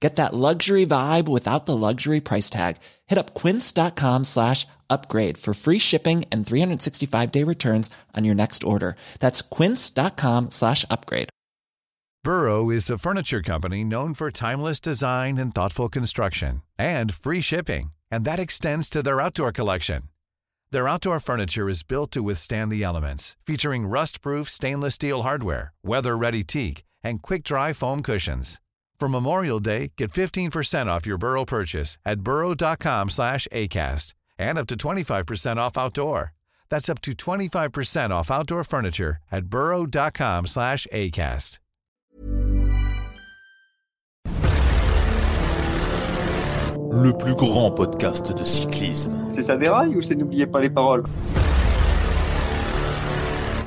Get that luxury vibe without the luxury price tag. Hit up quince.com slash upgrade for free shipping and 365 day returns on your next order. That's quince.com slash upgrade. Burrow is a furniture company known for timeless design and thoughtful construction and free shipping, and that extends to their outdoor collection. Their outdoor furniture is built to withstand the elements, featuring rust-proof stainless steel hardware, weather-ready teak, and quick-dry foam cushions. For Memorial Day, get 15% off your Burrow purchase at burrow.com slash ACAST and up to 25% off outdoor. That's up to 25% off outdoor furniture at burrow.com slash ACAST. Le plus grand podcast de cyclisme. C'est ça déraille ou c'est n'oubliez pas les paroles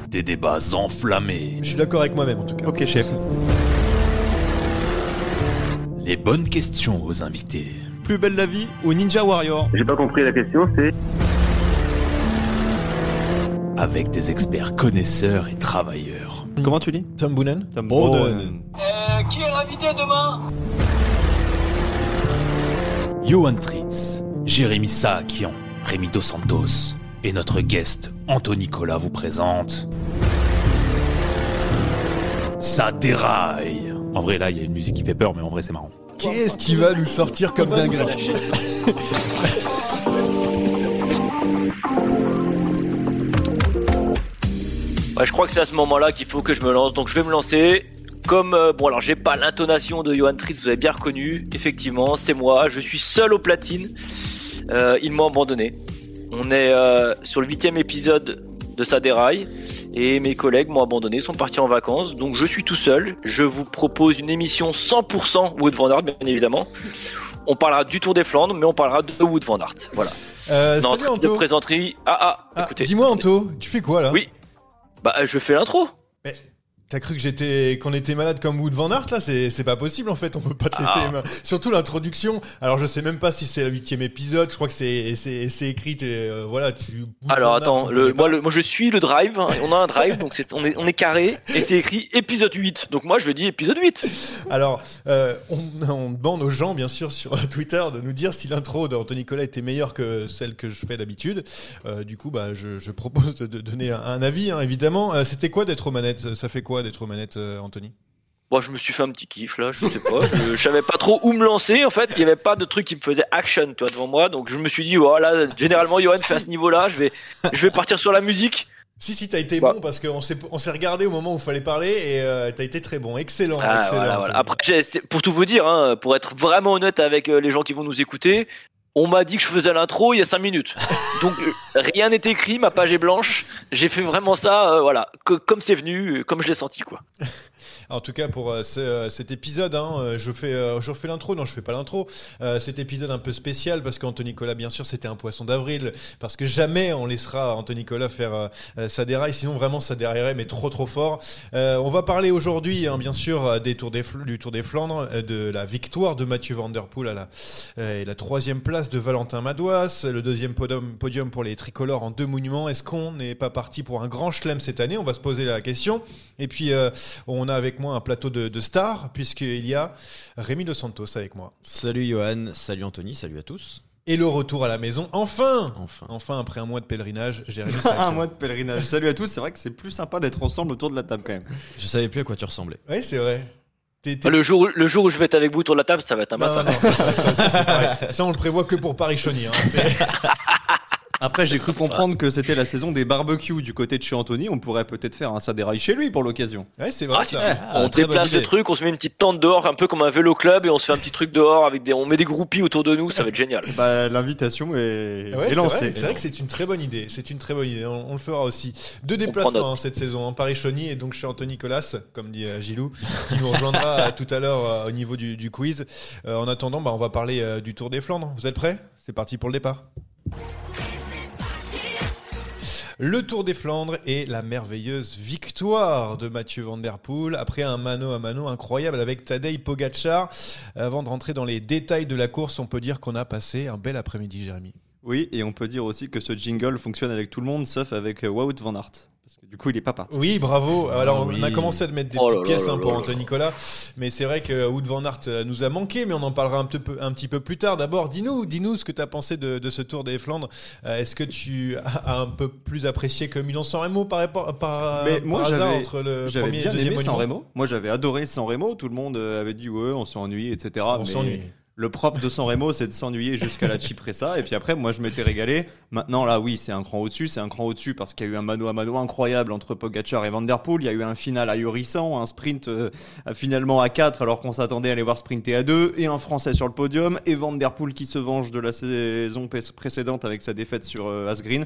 Des débats enflammés. Je suis d'accord avec moi-même en tout cas. Ok chef. Les bonnes questions aux invités. Plus belle la vie ou Ninja Warrior J'ai pas compris la question, c'est? Avec des experts connaisseurs et travailleurs. comment tu dis? Tom Boonen? Tom Boonen. qui est l'invité demain? Johan Tritz, Jérémy Saakian, Rémi Dos Santos et notre guest Anthony Nicolas vous présente. Ça déraille En vrai, là, il y a une musique qui fait peur, mais en vrai, c'est marrant. Qu'est-ce qui va nous sortir comme dinguerie Ouais, je crois que c'est à ce moment-là qu'il faut que je me lance, donc je vais me lancer. Comme, euh, bon alors j'ai pas l'intonation de Johan Tritz, vous avez bien reconnu, effectivement, c'est moi, je suis seul au platine, Euh, ils m'ont abandonné. On est euh, sur le huitième épisode de Ça déraille, et mes collègues m'ont abandonné, sont partis en vacances, donc je suis tout seul, je vous propose une émission 100% Wood Van Aert, bien évidemment. On parlera du Tour des Flandres, mais on parlera de Wood Van Aert, voilà. Euh, Non, Salut de présenterie... Ah ah, Ah, écoutez. Dis-moi Anto, tu fais quoi là? Oui. Bah je fais l'intro. T'as cru que j'étais qu'on était malade comme Wood Van Aert là? C'est c'est pas possible en fait, on peut pas te laisser Ah. les mains. Surtout l'introduction. Alors je sais même pas si c'est le huitième épisode. Je crois que c'est c'est c'est écrit. euh, voilà, tu. Wood Alors Van attends, le, moi, le- moi je suis le drive, hein, on a un drive, donc on, est, on est carré, et c'est écrit épisode 8. Donc moi je le dis épisode 8. Alors, euh, on, on demande aux gens, bien sûr, sur Twitter, de nous dire si l'intro d'Anthony Nicolas était meilleure que celle que je fais d'habitude. Euh, du coup, bah, je, je propose de, donner un, un avis, hein, évidemment. Euh, C'était quoi d'être aux manettes? Ça fait quoi d'être aux manettes, euh, Anthony? Bon, je me suis fait un petit kiff là, je sais pas, je, je savais pas trop où me lancer en fait, il y avait pas de truc qui me faisait action tu vois, devant moi, donc je me suis dit, voilà, généralement Johan fait à ce niveau-là, je vais, je vais partir sur la musique. Si, si, t'as été Bah. bon parce qu'on s'est on s'est regardé au moment où il fallait parler et euh, t'as été très bon. Excellent, Ah, excellent. voilà, voilà. Anthony. Après, pour tout vous dire, hein, pour être vraiment honnête avec euh, les gens qui vont nous écouter, on m'a dit que je faisais l'intro il y a 5 minutes. Donc rien n'est écrit, ma page est blanche. J'ai fait vraiment ça, euh, voilà, que- comme c'est venu, comme je l'ai senti, quoi. En tout cas, pour euh, euh, cet épisode, hein, euh, je fais, je refais l'intro. Non, je fais pas l'intro. Cet épisode un peu spécial parce qu'Anthony Nicolas, bien sûr, c'était un poisson d'avril. Parce que jamais on laissera Anthony Nicolas faire ça déraille. Sinon, vraiment, ça déraillerait, mais trop, trop fort. On va parler aujourd'hui, hein, bien sûr, du Tour des Flandres, de la victoire de Mathieu Van à la, et la troisième place de Valentin Madouas, le deuxième podium, podium pour les tricolores en deux monuments. Est-ce qu'on n'est pas parti pour un grand chelem cette année? On va se poser la question. Et puis, euh, on a avec moi un plateau de, de stars, puisqu'il y a Rémi Dos Santos avec moi. Salut Johan, salut Anthony, salut à tous. Et le retour à la maison, enfin Enfin. Enfin, après un mois de pèlerinage, Jérémy Un mois de pèlerinage. Salut à tous, c'est vrai que c'est plus sympa d'être ensemble autour de la table quand même. Je savais plus à quoi tu ressemblais. Oui, c'est vrai. T'es- Le jour, le jour où je vais être avec vous autour de la table, ça va être un massacre. ça, ça, ça, ça, c'est pareil. Ça, on le prévoit que pour Paris-Chauny. hein. Après, j'ai cru comprendre que c'était la saison des barbecues du côté de chez Anthony. On pourrait peut-être faire un Saderail chez lui pour l'occasion. Ouais, c'est vrai Ah, ça. Ah, on bonne déplace le truc, on se met une petite tente dehors, un peu comme un vélo club, et on se fait un petit truc dehors avec des, on met des groupies autour de nous, ça va être génial. Bah, l'invitation est, Ouais, est c'est lancée. c'est vrai que c'est une très bonne idée. C'est une très bonne idée. On, on le fera aussi. Deux déplacements hein, cette saison. En Paris-Chauny et donc chez Anthony Colas, comme dit euh, Gilou, qui nous rejoindra euh, tout à l'heure euh, au niveau du, du quiz. Euh, en attendant, bah, on va parler euh, du Tour des Flandres. Vous êtes prêts? C'est parti pour le départ. Le Tour des Flandres et la merveilleuse victoire de Mathieu Van Der Poel après un mano à mano incroyable avec Tadej Pogacar. Avant de rentrer dans les détails de la course, on peut dire qu'on a passé un bel après-midi, Jérémy. Oui, et on peut dire aussi que ce jingle fonctionne avec tout le monde, sauf avec euh, Wout Van Aert. Parce que du coup, il est pas parti. Oui, bravo. Alors, on a commencé à mettre des Oh petites là pièces là hein, là pour Anthony Nicolas, mais c'est vrai que Wood Van Aert euh, nous a manqué, mais on en parlera un petit peu, un petit peu plus tard. D'abord, dis-nous, dis-nous ce que tu as pensé de, de ce Tour des Flandres. Euh, Est-ce que tu as un peu plus apprécié que Milan-San Remo par, rapport- par, Mais par moi, hasard entre le premier et bien le deuxième aimé San Remo. Moi, j'avais adoré San Remo. Tout le monde avait dit ouais, on s'ennuie, etc. On mais s'ennuie. Le propre de San Remo, c'est de s'ennuyer jusqu'à la Cipressa. Et puis après, moi, je m'étais régalé. Maintenant, là, oui, c'est un cran au-dessus. C'est un cran au-dessus parce qu'il y a eu un mano à mano incroyable entre Pogacar et Van Der Poel. Il y a eu un final ahurissant, un sprint euh, finalement à 4 alors qu'on s'attendait à les voir sprinter à 2 et un Français sur le podium et Van Der Poel qui se venge de la saison précédente avec sa défaite sur euh, Asgreen.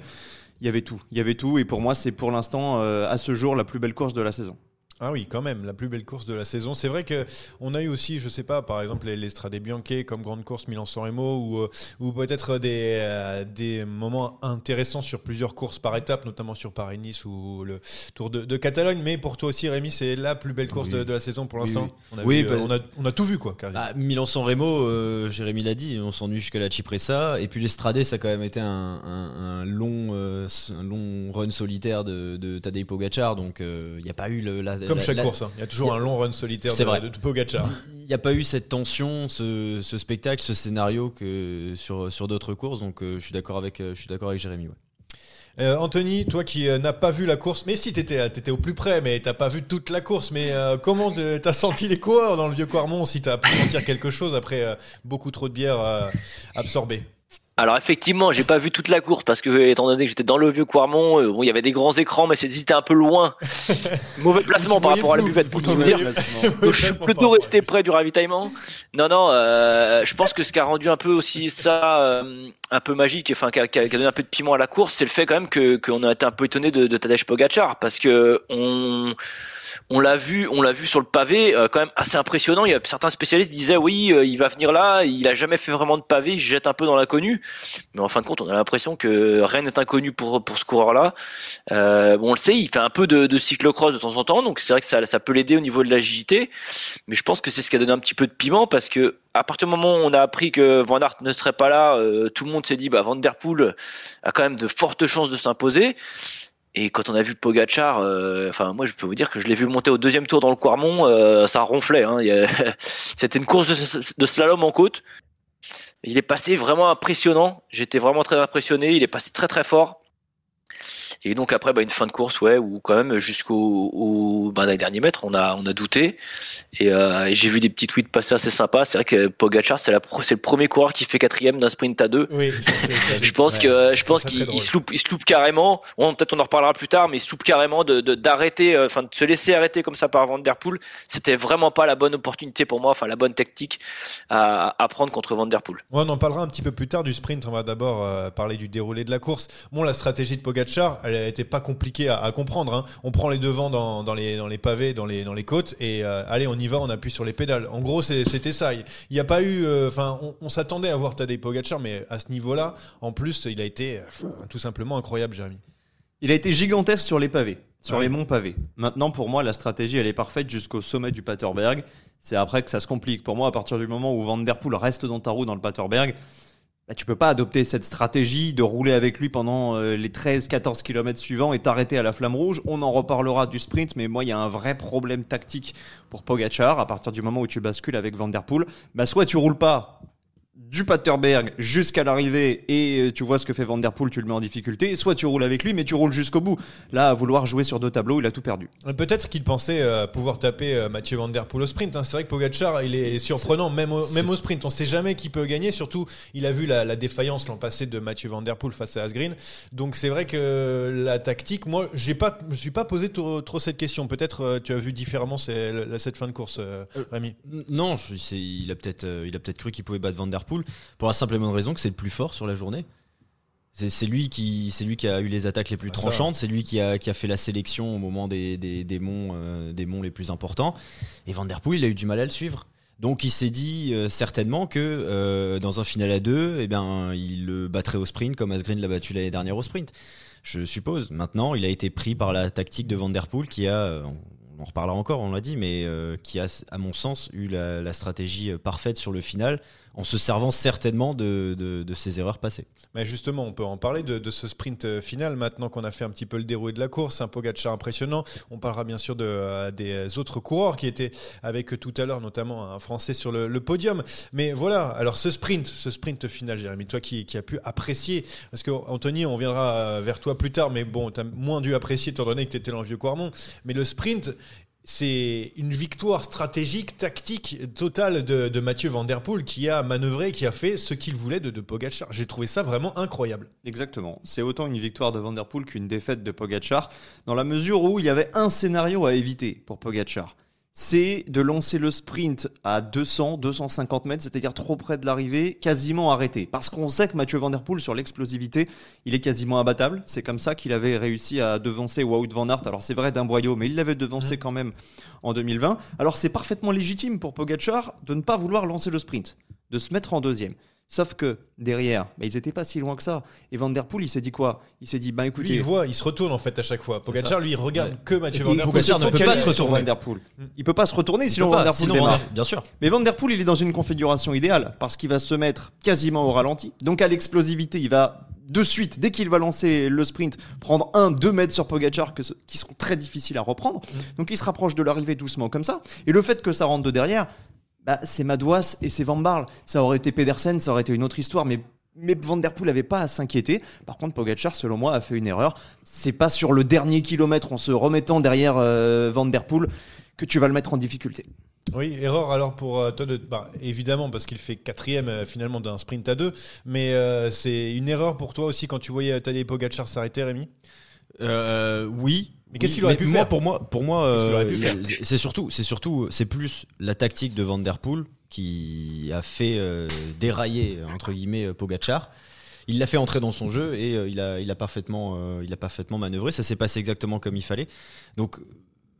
Il y avait tout. Il y avait tout. Et pour moi, c'est pour l'instant, euh, à ce jour, la plus belle course de la saison. Ah oui, quand même, la plus belle course de la saison. C'est vrai que on a eu aussi, je sais pas, par exemple les, les Strade Bianche comme grande course Milan-San Remo ou, euh, ou peut-être des, euh, des moments intéressants sur plusieurs courses par étape, notamment sur Paris-Nice ou le Tour de, de Catalogne. Mais pour toi aussi, Rémi, c'est la plus belle course Oui. de, de la saison pour l'instant. oui. On, a Oui, vu, euh, bah- on, a, on a tout vu quoi. quasiment. Ah, Milan-San Remo, euh, Jérémy l'a dit, on s'ennuie jusqu'à la Cipressa. Et puis l'Estrade, ça a quand même été un, un- un long, euh, un long run solitaire de, de Tadej Pogacar. Donc il n'y a pas eu le, la, comme la- chaque la- course, hein. il y a toujours y a- un long run solitaire de, vrai. de Pogacar. Il n'y a pas eu cette tension, ce, ce spectacle, ce scénario que sur, sur d'autres courses. Donc euh, je suis d'accord avec, euh, je suis d'accord avec Jérémy. ouais. Euh, Anthony, toi qui euh, n'as pas vu la course, mais si t'étais étais au plus près, mais t'as pas vu toute la course, mais euh, comment t'as senti les coureurs dans le vieux Quarmont Si t'as pu sentir quelque chose après beaucoup trop de bière absorbée? Alors effectivement, j'ai pas vu toute la course parce que étant donné que j'étais dans le vieux Quarmont, euh, bon, il y avait des grands écrans, mais c'était un peu loin. Mauvais placement par rapport à la buvette, pour tout vous dire. Donc, je suis plutôt resté près du ravitaillement. Non, non, euh, je pense que ce qui a rendu un peu aussi ça euh, un peu magique, enfin qui a, qui a- qui a donné un peu de piment à la course, c'est le fait quand même que qu'on a été un peu étonné de, de Tadej Pogacar parce que on on l'a vu, on l'a vu sur le pavé, euh, quand même assez impressionnant. Il y a certains spécialistes qui disaient oui, euh, il va venir là, il a jamais fait vraiment de pavé, il jette un peu dans l'inconnu. Mais en fin de compte, on a l'impression que rien n'est inconnu pour pour ce coureur-là. Euh, bon, on le sait, il fait un peu de, de cyclocross de temps en temps, donc c'est vrai que ça, ça peut l'aider au niveau de l'agilité. Mais je pense que c'est ce qui a donné un petit peu de piment parce que à partir du moment où on a appris que Van Aert ne serait pas là, euh, tout le monde s'est dit bah Van Der Poel a quand même de fortes chances de s'imposer. Et quand on a vu Pogachar, euh, enfin moi je peux vous dire que je l'ai vu monter au deuxième tour dans le Quarmont, euh, ça ronflait. Hein. C'était une course de slalom en côte. Il est passé vraiment impressionnant. J'étais vraiment très impressionné. Il est passé très très fort. Et donc après, bah, une fin de course, ouais, où quand même jusqu'au au, bah, les derniers mètres, on a on a douté. Et, euh, et j'ai vu des petits tweets passer assez sympas. C'est vrai que Pogachar, c'est la pro- c'est le premier coureur qui fait quatrième d'un sprint à deux. Oui, ça, c'est- ça, Je pense que je pense qu'il se loupe, il se loupe carrément. Bon, peut-être on en reparlera plus tard, mais il se loupe carrément de d'arrêter, euh, enfin de se laisser arrêter comme ça par Van Der Poel. C'était vraiment pas la bonne opportunité pour moi, enfin la bonne tactique à, à prendre contre Van Der Poel. Ouais, on en parlera un petit peu plus tard du sprint. On va d'abord euh, parler du déroulé de la course. Bon, la stratégie de Pogacar, elle était pas compliquée à, à comprendre. hein. On prend les devants dans, dans les, dans les pavés, dans les, dans les côtes, et euh, allez, on y va, on appuie sur les pédales. En gros, c'était ça. Il n'y a pas eu. euh, Enfin, on, on s'attendait à voir Tadej Pogacar, mais à ce niveau-là, en plus, il a été tout simplement incroyable, Jérémy. Il a été gigantesque sur les pavés, sur Ouais. les monts pavés. Maintenant, pour moi, la stratégie, elle est parfaite jusqu'au sommet du Paterberg. C'est après que ça se complique. Pour moi, à partir du moment où Van Der Poel reste dans ta roue dans le Paterberg, bah, tu peux pas adopter cette stratégie de rouler avec lui pendant euh, les 13-14 km suivants et t'arrêter à la flamme rouge. On en reparlera du sprint, mais moi, il y a un vrai problème tactique pour Pogachar. À partir du moment où tu bascules avec Van Der Poel, bah, soit tu roules pas du Paterberg jusqu'à l'arrivée et euh, tu vois ce que fait Van Der Poel, tu le mets en difficulté, soit tu roules avec lui mais tu roules jusqu'au bout. Là, à vouloir jouer sur deux tableaux, il a tout perdu. Peut-être qu'il pensait euh, pouvoir taper euh, Mathieu Van Der Poel au sprint. hein. C'est vrai que Pogacar, il est surprenant, même au, même au sprint. On sait jamais qui peut gagner. Surtout, il a vu la, la défaillance l'an passé de Mathieu Van Der Poel face à Asgreen. Donc c'est vrai que la tactique, moi, j'ai pas, je me suis pas posé trop, trop cette question. Peut-être euh, tu as vu différemment cette fin de course, euh, Rémi. Non, je- il a peut-être euh, il a peut-être cru qu'il pouvait battre Van Der Poel pour la simple et bonne raison que c'est le plus fort sur la journée. C'est lui qui c'est lui qui a eu les attaques les plus Ah, tranchantes, c'est lui qui a, qui a fait la sélection au moment des, des, des monts euh, des monts les plus importants. Et Van Der Poel, il a eu du mal à le suivre. Donc il s'est dit euh, certainement que euh, dans un final à deux, eh bien, il le battrait au sprint comme Asgreen l'a battu l'année dernière au sprint. Je suppose. Maintenant, il a été pris par la tactique de Van Der Poel qui a, on en reparlera encore, on l'a dit, mais qui a, à mon sens, eu la, la stratégie parfaite sur le final en se servant certainement de, de, ses erreurs passées. Mais justement, on peut en parler de, ce sprint euh, final maintenant qu'on a fait un petit peu le déroulé de la course. Un Pogacar impressionnant. On parlera bien sûr de, euh, des autres coureurs qui étaient avec tout à l'heure, notamment un Français sur le, podium. Mais voilà, alors ce sprint, ce sprint final, Jérémy, toi qui, as pu apprécier, parce que Anthony, on viendra euh, vers toi plus tard, mais bon, tu as moins dû apprécier étant donné que tu étais dans le vieux Quarmont. Mais le sprint, c'est une victoire stratégique, tactique totale de, Mathieu Van qui a manœuvré, qui a fait ce qu'il voulait de, Pogacar. J'ai trouvé ça vraiment incroyable. Exactement. C'est autant une victoire de Van Der Poel qu'une défaite de Pogacar, dans la mesure où il y avait un scénario à éviter pour Pogacar. C'est de lancer le sprint à 200, 250 mètres, c'est-à-dire trop près de l'arrivée, quasiment arrêté. Parce qu'on sait que Mathieu Van Der Poel, sur l'explosivité, il est quasiment imbattable. C'est comme ça qu'il avait réussi à devancer Wout Van Aert. Alors c'est vrai d'un boyau, mais il l'avait devancé quand même en 2020. Alors c'est parfaitement légitime pour Pogacar de ne pas vouloir lancer le sprint, de se mettre en deuxième. Sauf que derrière, bah, ils n'étaient pas si loin que ça. Et Van Der Poel, il s'est dit quoi? Il s'est dit, bah Lui, écoutez, il voit, il se retourne en fait à chaque fois. Pogacar, lui, il regarde Ouais. que Mathieu Van Der il Poel. Pogacar ne peut pas se retourner. Van Der Poel. Il peut pas se retourner sinon Van Der Poel sinon, démarre. Van Der- bien sûr. Mais Van Der Poel, il est dans une configuration idéale parce qu'il va se mettre quasiment au ralenti. Donc à l'explosivité, il va de suite, dès qu'il va lancer le sprint, prendre 1-2 mètres sur Pogacar que ce- qui seront très difficiles à reprendre. Donc il se rapproche de l'arrivée doucement comme ça. Et le fait que ça rentre de derrière, bah, c'est Madouas et c'est Van Barle. Ça aurait été Pedersen, ça aurait été une autre histoire, mais. Mais Van Der Poel n'avait pas à s'inquiéter. Par contre, Pogacar, selon moi, a fait une erreur. C'est pas sur le dernier kilomètre, en se remettant derrière euh, Van Der Poel, que tu vas le mettre en difficulté. Oui, erreur alors pour euh, Todd, bah, évidemment parce qu'il fait quatrième euh, finalement d'un sprint à deux, mais euh, c'est une erreur pour toi aussi quand tu voyais Tadej Pogacar s'arrêter, Rémi? Euh, oui. Mais qu'est-ce qu'il aurait pu moi, faire Pour moi, pour moi, euh, c'est surtout, c'est surtout, c'est plus la tactique de Van Der Poel qui a fait euh, dérailler entre guillemets euh, Pogacar. Il l'a fait entrer dans son jeu et euh, il a, il a parfaitement, euh, il a parfaitement manœuvré. Ça s'est passé exactement comme il fallait. Donc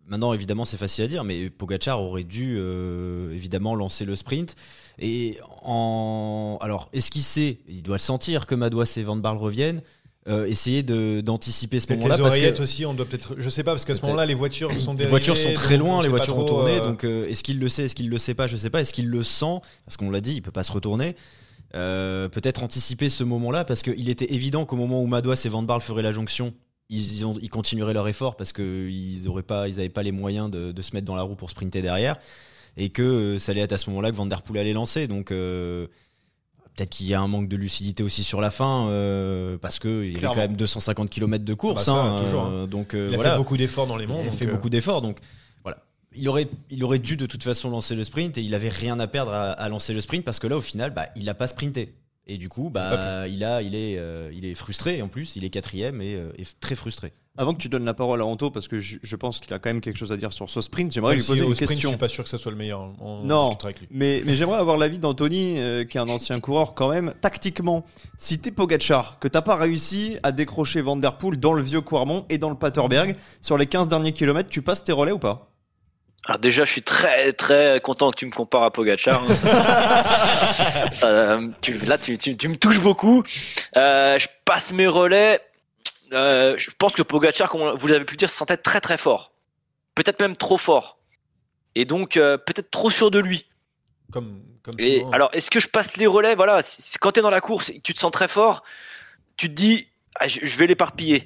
maintenant, évidemment, c'est facile à dire, mais Pogacar aurait dû euh, évidemment lancer le sprint. Et en, alors, est-ce qu'il sait? Il doit le sentir que Madouas et Van Barle reviennent. Euh, essayer d'anticiper ce moment-là les parce que oreillettes aussi, on doit peut-être, je sais pas parce qu'à ce moment-là les voitures sont les dérivées, voitures sont très loin, les voitures ont tourné. euh, Donc, euh, est-ce qu'il le sait, est-ce qu'il le sait pas Je sais pas. Est-ce qu'il le sent? Parce qu'on l'a dit, il peut pas se retourner. Euh, Peut-être anticiper ce moment-là parce qu'il était évident qu'au moment où Madouas et Van Barle feraient la jonction, ils, ils ont- ils continueraient leur effort parce qu'ils auraient pas, ils avaient pas les moyens de, de se mettre dans la roue pour sprinter derrière et que ça allait être à ce moment-là que Van Der Poel allait lancer. Donc Peut-être qu'il y a un manque de lucidité aussi sur la fin, euh, parce qu'il y avait quand même 250 km de course. Bah ça, hein, toujours, euh, donc, euh, il a voilà. fait beaucoup d'efforts dans les monts. Il a fait beaucoup d'efforts, donc voilà. Il aurait, il aurait dû de toute façon lancer le sprint et il avait rien à perdre à, à lancer le sprint parce que là, au final, bah, il n'a pas sprinté. Et du coup, bah, il, a, il, est, euh, il est frustré en plus, il est quatrième et, euh, et très frustré. Avant que tu donnes la parole à Anto, parce que je, je pense qu'il a quand même quelque chose à dire sur ce sprint, j'aimerais lui si poser une sprint, question. Je suis pas sûr que ça soit le meilleur. On Non. discutera avec lui. Mais, mais j'aimerais avoir l'avis d'Anthony, euh, qui est un ancien coureur quand même. Tactiquement, si t'es Pogacar, que t'as pas réussi à décrocher Van Der Poel dans le vieux Quarmont et dans le Paterberg, sur les 15 derniers kilomètres, tu passes tes relais ou pas? Alors déjà, je suis très très content que tu me compares à Pogacar. hein. Ça, tu, là, tu, tu, tu me touches beaucoup. Euh, je passe mes relais. Euh, je pense que Pogacar, comme vous l'avez pu le dire, se sentait très très fort. Peut-être même trop fort. Et donc, euh, peut-être trop sûr de lui. Comme, comme Et souvent. alors, est-ce que je passe les relais? Voilà, quand tu es dans la course et que tu te sens très fort, tu te dis, ah, je, je vais l'éparpiller.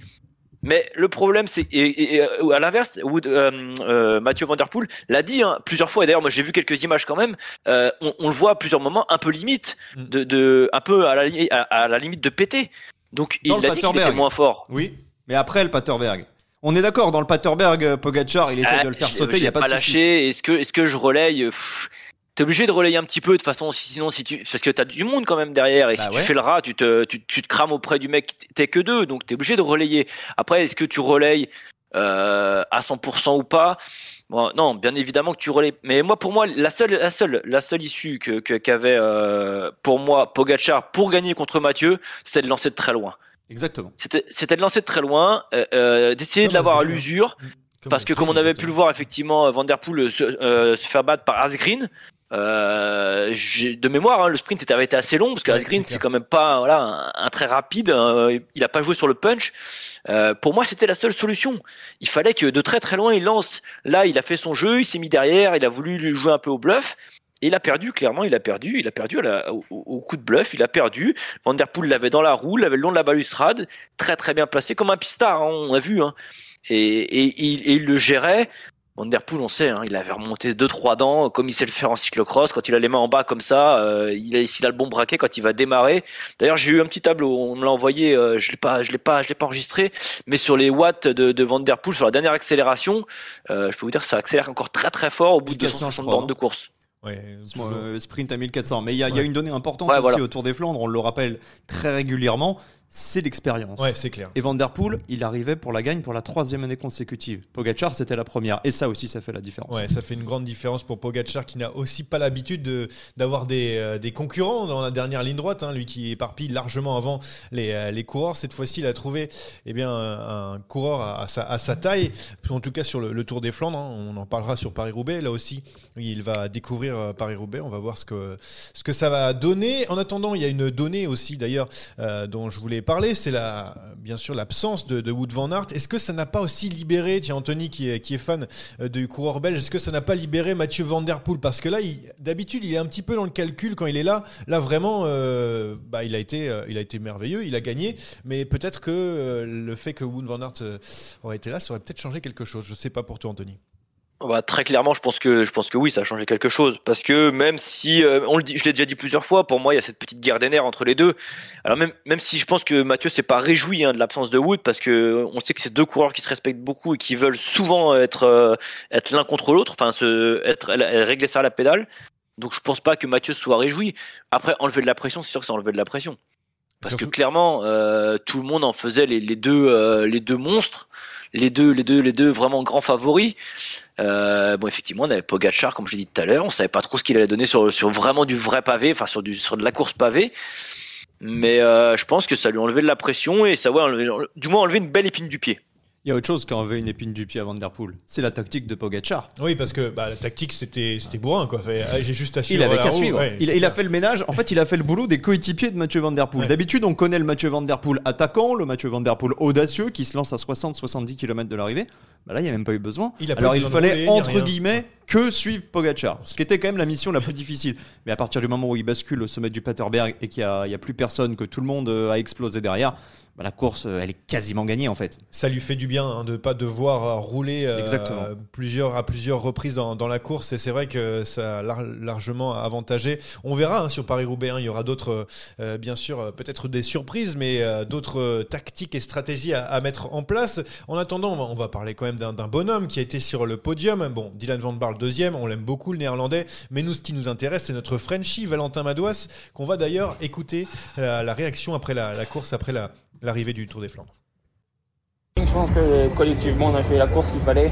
Mais le problème, c'est et, et- et, à l'inverse, Wood- euh, euh, Mathieu Van Der Poel l'a dit hein, plusieurs fois. Et d'ailleurs, moi, j'ai vu quelques images quand même. euh, on, on le voit à plusieurs moments, un peu limite, Mm. de, de un peu à la, li- à, à la limite de péter. Donc, Dans il a dit qu'il était moins fort. Oui, mais après le Paterberg. On est d'accord, dans le Paterberg, euh, Pogacar, il essaie Ah, de le faire sauter, il n'y a pas, de souci. lâché. Est-ce que, est-ce que je relaye? T'es obligé de relayer un petit peu de façon, si- sinon si tu parce que t'as du monde quand même derrière et Bah si ouais. tu fais le rat, tu te tu, tu te crames auprès du mec. T'es que deux, donc t'es obligé de relayer. Après, est-ce que tu relayes euh, à 100% ou pas? Bon, non, bien évidemment que tu relayes. Mais moi, pour moi, la seule la seule la seule issue que que- qu'avait euh, pour moi Pogacar pour gagner contre Mathieu, c'était de lancer de très loin. Exactement. C'était c'était de lancer de très loin, euh, euh, d'essayer de l'avoir à l'usure. Parce que comme on avait pu le voir effectivement, Van Der Poel se, euh, se faire battre par Asgreen. Euh, de mémoire, hein, le sprint était- avait été assez long parce que Asgreen c'est quand même pas voilà un, un très rapide. euh, il a pas joué sur le punch. Euh, pour moi, c'était la seule solution. Il fallait que de très très loin il lance. Là, il a fait son jeu, il s'est mis derrière, il a voulu lui jouer un peu au bluff. Et il a perdu, clairement, il a perdu. Il a perdu à la- au, au coup de bluff, il a perdu. Van Der Poel l'avait dans la roue, l'avait le long de la balustrade, très très bien placé, comme un pistard, hein, on a vu. Hein. Et, et, il- et il le gérait. Van Der Poel, on sait, hein, il avait remonté deux trois dents, comme il sait le faire en cyclocross. Quand il a les mains en bas comme ça, euh, il a s'il a le bon braquet quand il va démarrer. D'ailleurs, j'ai eu un petit tableau, on me l'a envoyé, euh, je l'ai pas, je l'ai pas, je l'ai pas enregistré, mais sur les watts de, de Van Der Poel sur la dernière accélération, euh, je peux vous dire que ça accélère encore très très fort au bout de 1400, 260 je crois, bornes de course. Ouais, sprint à 1400. Mais il y, a- y une donnée importante Ouais, aussi voilà. au Tour des Flandres, on le rappelle très régulièrement, c'est l'expérience. Ouais, c'est clair. Et Van Der Poel, il arrivait pour la gagne pour la troisième année consécutive. Pogacar, c'était la première. Et ça aussi, ça fait la différence. Ouais, ça fait une grande différence pour Pogacar qui n'a aussi pas l'habitude de- d'avoir des, euh, des concurrents dans la dernière ligne droite. hein, lui qui éparpille largement avant les, euh, les coureurs. Cette fois-ci, il a trouvé eh bien, un, un coureur à, à sa, à sa taille. En tout cas, sur le, le Tour des Flandres, hein, on en parlera sur Paris-Roubaix. Là aussi, il va découvrir euh, Paris-Roubaix. On va voir ce que, ce que ça va donner. En attendant, il y a une donnée aussi d'ailleurs euh, dont je voulais parler. C'est la, bien sûr l'absence de, Wood Van Aert. Est-ce que ça n'a pas aussi libéré, tiens Anthony qui est, fan euh, du coureur belge, est-ce que ça n'a pas libéré Mathieu Van Der Poel? Parce que là, d'habitude, il est un petit peu dans le calcul quand il est là. Là, vraiment, euh, bah, il, a été, euh, il a été merveilleux, il a gagné. Mais peut-être que le fait que Wood Van Aert aurait été là, ça aurait peut-être changé quelque chose. Je sais pas pour toi, Anthony. Bah, très clairement, je pense que je pense que oui, ça a changé quelque chose parce que même si euh, on le dit, je l'ai déjà dit plusieurs fois, pour moi, il y a cette petite guerre des nerfs entre les deux. Alors même même si je pense que Mathieu s'est pas réjoui hein, de l'absence de Wood parce que euh, on sait que c'est deux coureurs qui se respectent beaucoup et qui veulent souvent être euh, être l'un contre l'autre, enfin se être régler ça à la pédale. Donc je pense pas que Mathieu soit réjoui. Après enlever de la pression, c'est sûr que c'est enlever de la pression. Parce Surtout- que clairement, euh, tout le monde en faisait les, les deux euh, les deux monstres, les deux les deux les deux vraiment grands favoris. Euh, bon, effectivement, on avait Pogachar, comme je l'ai dit tout à l'heure. On savait pas trop ce qu'il allait donner sur, vraiment du vrai pavé, enfin sur de la course pavée. Mais euh, je pense que ça lui a de la pression et ça ouais, du moins enlevé une belle épine du pied. Il y a autre chose qui a enlevé une épine du pied à Van Der Poel. C'est la tactique de Pogacar. Oui, parce que bah, la tactique, c'était c'était bourrin. quoi. Fait, ah, J'ai juste à suivre Il avait qu'à suivre. ouais, il, a fait le ménage. En fait, il a fait le boulot des coéquipiers de Mathieu Van Der Poel. Ouais. D'habitude, on connaît le Mathieu Van Der Poel attaquant, le Mathieu Van Der Poel audacieux qui se lance à 60-70 km de l'arrivée. Bah là, il n'y a même pas eu besoin. Il Alors, eu il besoin fallait, rouler, entre guillemets, que suivre Pogacar. Ce qui était quand même la mission la plus difficile. Mais à partir du moment où il bascule au sommet du Paterberg et qu'il n'y a plus personne, que tout le monde euh, a explosé derrière, bah, la course, euh, elle est quasiment gagnée en fait. ça lui fait du bien hein, de pas devoir euh, rouler euh, plusieurs à plusieurs reprises dans, dans la course et c'est vrai que ça a lar- largement avantagé. On verra hein, sur Paris Roubaix, il y aura d'autres euh, bien sûr euh, peut-être des surprises mais euh, d'autres euh, tactiques et stratégies à, à mettre en place. En attendant, on va, on va parler quand même d'un bonhomme qui a été sur le podium. Bon, Dylan Van Baarle deuxième, on l'aime beaucoup le néerlandais, mais nous ce qui nous intéresse c'est notre Frenchie Valentin Madouas qu'on va d'ailleurs écouter euh, la réaction après la, la course après la- l'arrivée du Tour des Flandres. Je pense que collectivement on a fait la course qu'il fallait.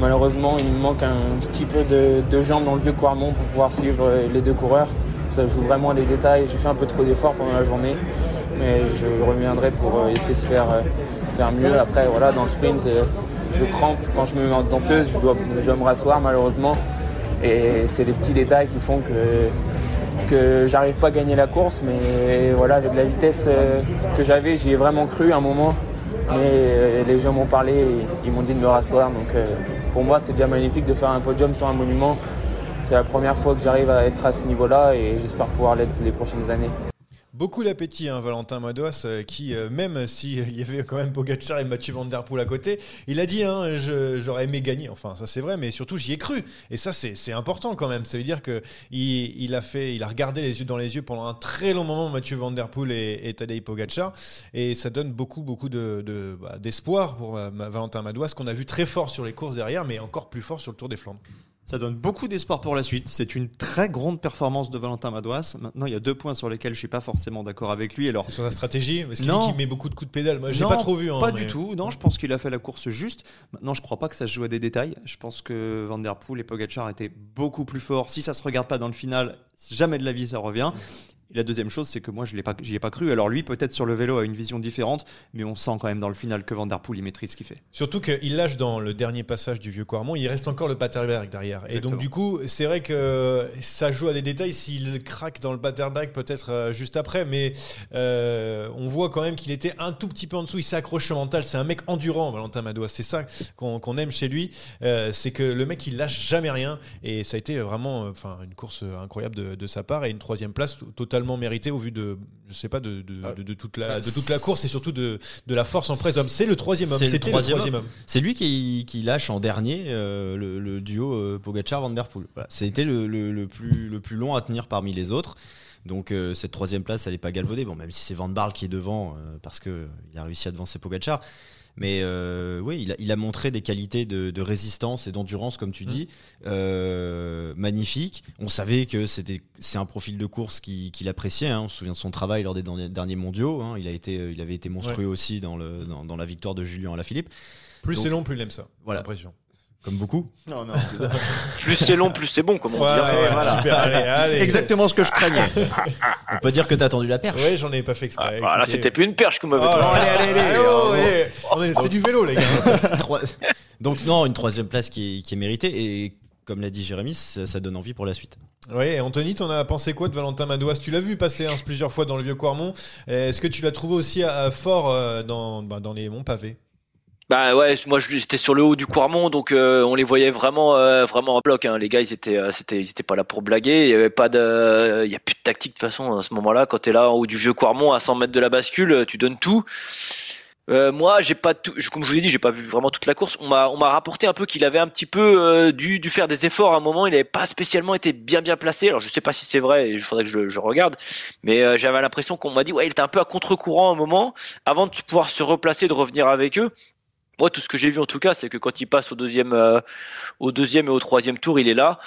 Malheureusement il nous manque un petit peu de, de jambes dans le vieux Quarmont pour pouvoir suivre les deux coureurs. Ça joue vraiment les détails. J'ai fait un peu trop d'efforts pendant la journée. Mais je reviendrai pour euh, essayer de faire, euh, faire mieux. Après voilà dans le sprint euh, je crampe quand je me mets en danseuse, je dois, je dois me rasseoir malheureusement. Et c'est des petits détails qui font que, que j'arrive pas à gagner la course. Mais voilà, avec la vitesse euh, que j'avais, j'y ai vraiment cru un moment. Mais euh, les gens m'ont parlé, et ils m'ont dit de me rasseoir. Donc euh, pour moi, c'est déjà magnifique de faire un podium sur un monument. C'est la première fois que j'arrive à être à ce niveau-là et j'espère pouvoir l'être les prochaines années. Beaucoup d'appétit, hein, Valentin Madouas, euh, qui, euh, même s'il y avait quand même Pogacar et Mathieu Van Der Poel à côté, il a dit hein, j'aurais aimé gagner. Enfin, ça c'est vrai, mais surtout j'y ai cru. Et ça, c'est important quand même. Ça veut dire que il, a fait, il a regardé les yeux dans les yeux pendant un très long moment Mathieu Van Der Poel et, et Tadej. Et ça donne beaucoup, beaucoup de- de- bah, d'espoir pour euh, Valentin Madouas, qu'on a vu très fort sur les courses derrière, mais encore plus fort sur le Tour des Flandres. Ça donne beaucoup d'espoir pour la suite. C'est une très grande performance de Valentin Madouas. Maintenant, il y a deux points sur lesquels je suis pas forcément d'accord avec lui. Alors, Sur sa stratégie, parce qu'il met beaucoup de coups de pédale. Moi, j'ai pas trop vu. hein, pas mais- du tout. Non, je pense qu'il a fait la course juste. Maintenant, je crois pas que ça se joue à des détails. Je pense que Van Der Poel et Pogacar étaient beaucoup plus forts. Si ça se regarde pas dans le final, jamais de la vie ça revient. Et la deuxième chose, c'est que moi, je j'y ai pas cru. Alors lui, peut-être sur le vélo, a une vision différente, mais on sent quand même dans le final que Van Der Poel, il maîtrise ce qu'il fait. Surtout qu'il lâche dans le dernier passage du vieux Quarmont, il reste encore le Paterberg derrière. Et donc du coup, c'est vrai que ça joue à des détails. S'il craque dans le Paterberg peut-être euh, juste après, mais euh, on voit quand même qu'il était un tout petit peu en dessous, il s'accroche au mental, c'est un mec endurant Valentin Madouas, c'est ça qu'on aime chez lui, Euh, c'est que le mec il lâche jamais rien. Et ça a été vraiment enfin une course incroyable de, de sa part. Et une troisième place t- totalement méritée au vu de je sais pas de, de, de- de toute, la, de toute la course et surtout de, de la force en presse homme. C'est le troisième homme, C'est troisième troisième homme. C'est lui qui, qui lâche en dernier euh, le, le duo euh, Pogacar-Van Der Poel. Voilà. C'était le, le- le plus, le plus long à tenir parmi les autres. Donc euh, cette troisième place, elle n'est pas galvaudée. Bon, même si c'est Van Barle qui est devant, euh, parce qu'il a réussi à devancer Pogacar. Mais euh, oui, il a, il a montré des qualités de, de résistance et d'endurance, comme tu dis, euh, magnifiques. On savait que c'était c'est un profil de course qui- qu'il appréciait. hein. On se souvient de son travail lors des derniers, mondiaux. hein. Il, a été, il avait été monstrueux aussi dans, le, dans, dans la victoire de Julien Alaphilippe. Plus Donc- c'est long, plus il aime ça. Voilà. Comme beaucoup. Non, non. Plus c'est long, plus c'est bon, comme on Ouais, dit. ouais, voilà. super, allez, allez. Exactement ce que je craignais. On peut dire que t'as attendu la perche. Ouais, j'en ai pas fait exprès. Ah, voilà, c'était plus une perche que vous Oh, m'avez là, donné. allez, allez, allez. oh, ouais. On est- C'est du vélo, les gars. Donc non, une troisième place qui est, qui est méritée et comme l'a dit Jérémy, ça, ça donne envie pour la suite. Oui, et Anthony, t'en as pensé quoi de Valentin Madouas? Tu l'as vu passer hein, plusieurs fois dans le vieux Quarmont. Est-ce que tu l'as trouvé aussi à- à fort euh, dans, bah, dans les monts pavés? Bah ouais, moi j'étais sur le haut du Quarmont, donc euh, on les voyait vraiment, euh, vraiment en bloc. Hein. Les gars, ils étaient, euh, c'était, ils étaient pas là pour blaguer. Il y avait pas de, il y a plus de tactique de toute façon à ce moment-là. Quand t'es là en haut du vieux Quarmont à 100 mètres de la bascule, euh, tu donnes tout. Euh, moi, j'ai pas tout, comme je vous l'ai dit, j'ai pas vu vraiment toute la course. On m'a, on m'a rapporté un peu qu'il avait un petit peu euh, dû, dû faire des efforts à un moment. Il avait pas spécialement été bien bien placé. Alors je sais pas si c'est vrai. Il faudrait que je, je regarde. Mais j'avais l'impression qu'on m'a dit ouais, il était un peu à contre-courant à un moment avant de pouvoir se replacer, de revenir avec eux. Moi, tout ce que j'ai vu en tout cas, c'est que quand il passe au deuxième, euh, et au troisième tour, il est là.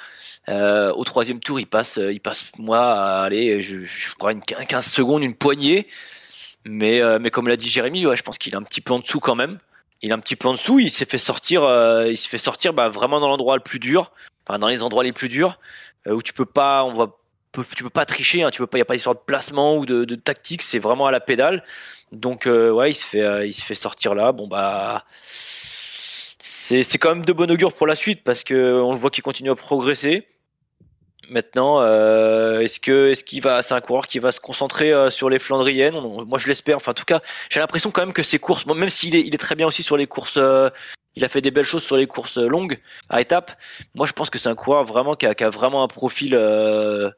Euh, au troisième tour, il passe, euh, il passe moi, allez, je, crois une 15 secondes, une poignée. Mais, comme l'a dit Jérémy, je pense qu'il est un petit peu en dessous quand même. Il est un petit peu en dessous. Il s'est fait sortir, il s'est fait sortir bah, vraiment dans l'endroit le plus dur, enfin dans les endroits les plus durs où tu peux pas, on tu peux pas tricher. Hein, tu peux pas, y a pas d'histoire de placement ou de, tactique. C'est vraiment à la pédale. Donc euh, ouais, il se fait, euh, il se fait sortir là. Bon bah, c'est c'est quand même de bon augure pour la suite parce que on le voit qu'il continue à progresser. Maintenant, euh, est-ce que est-ce qu'il va, c'est un coureur qui va se concentrer euh, sur les Flandriennes? Moi, je l'espère. Enfin, en tout cas, j'ai l'impression quand même que ses courses, même s'il est, il est très bien aussi sur les courses, euh, il a fait des belles choses sur les courses euh, longues à étapes. Moi, je pense que c'est un coureur vraiment qui a, qui a vraiment un profil euh,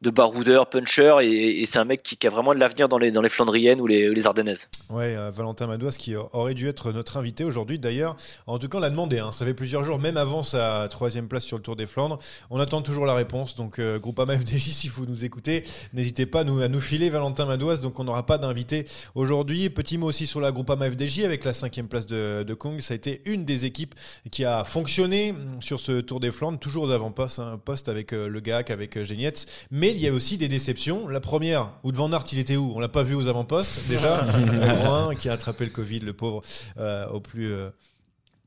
de baroudeur, puncher, et, c'est un mec qui, a vraiment de l'avenir dans les dans les Flandriennes ou les, Ardennaises. Ouais, euh, Valentin Madouas qui aurait dû être notre invité aujourd'hui d'ailleurs. En tout cas, on l'a demandé. hein. Ça fait plusieurs jours, même avant sa troisième place sur le Tour des Flandres. On attend toujours la réponse. Donc, euh, Groupama FDJ, si vous nous écoutez, n'hésitez pas à nous, à nous filer Valentin Madouas. Donc, on n'aura pas d'invité aujourd'hui. Petit mot aussi sur la Groupama FDJ avec la cinquième place de, Kong. Ça a été une des équipes qui a fonctionné sur ce Tour des Flandres, toujours aux avant-postes, un poste avec euh, le GAC, avec Genietz. Mais il y a aussi des déceptions. La première, où Van Aert, il était où? On l'a pas vu aux avant-postes déjà. Un qui a attrapé le Covid, le pauvre, euh, au plus euh,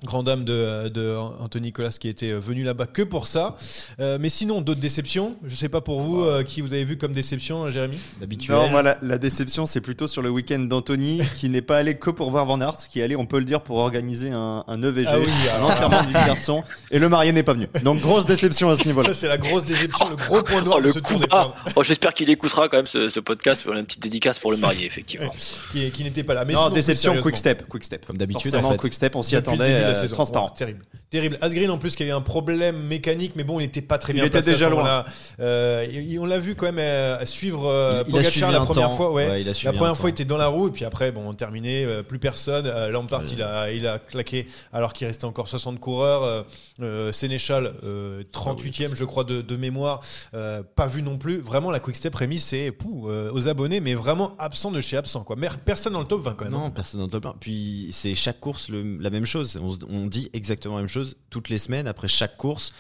grand dame de, de Anthony Nicolas qui était venu là-bas que pour ça. Euh, mais sinon, d'autres déceptions? Je sais pas pour vous euh, qui vous avez vu comme déception, Jérémy? D'habituel. Non, moi, la, la déception, c'est plutôt sur le week-end d'Anthony, qui n'est pas allé que pour voir Van Aert, qui est allé, on peut le dire, pour organiser un, un EVG, Ah oui, un alors- enterrement du garçon, et le marié n'est pas venu. Donc, grosse déception à ce niveau-là. Ça, c'est la grosse déception, le gros point noir Oh, de le ce Tour des Oh, J'espère qu'il écoutera quand même ce, ce podcast pour une petite dédicace pour le marié, effectivement. qui, qui n'était pas là. Mais non, sinon, déception, quick step, quick step. Comme d'habitude, Forcément, en fait. quick step, on s'y attendait. La saison. transparent. Ouais, terrible. Terrible. Asgreen en plus qui a eu un problème mécanique, mais bon, il n'était pas très Il bien était placé à déjà loin. Euh, il- on l'a vu quand même euh, suivre euh, Il- il a Pogacar la première temps. fois. Ouais. Ouais, il a suivi la première fois, il était dans la roue, et puis après, bon, terminé, euh, plus personne. Euh, Lampard, il, a, il a claqué alors qu'il restait encore 60 coureurs. Euh, euh, Sénéchal, euh, 38e, je crois, de, de mémoire, euh, pas vu non plus. Vraiment, la Quick Step Rémi, c'est pou, euh, aux abonnés, mais vraiment absent de chez absent. Quoi. Mais personne dans le top 20 quand même. Non, personne dans le top 1. Puis c'est chaque course le- la même chose. On, se- on dit exactement la même chose toutes les semaines après chaque course.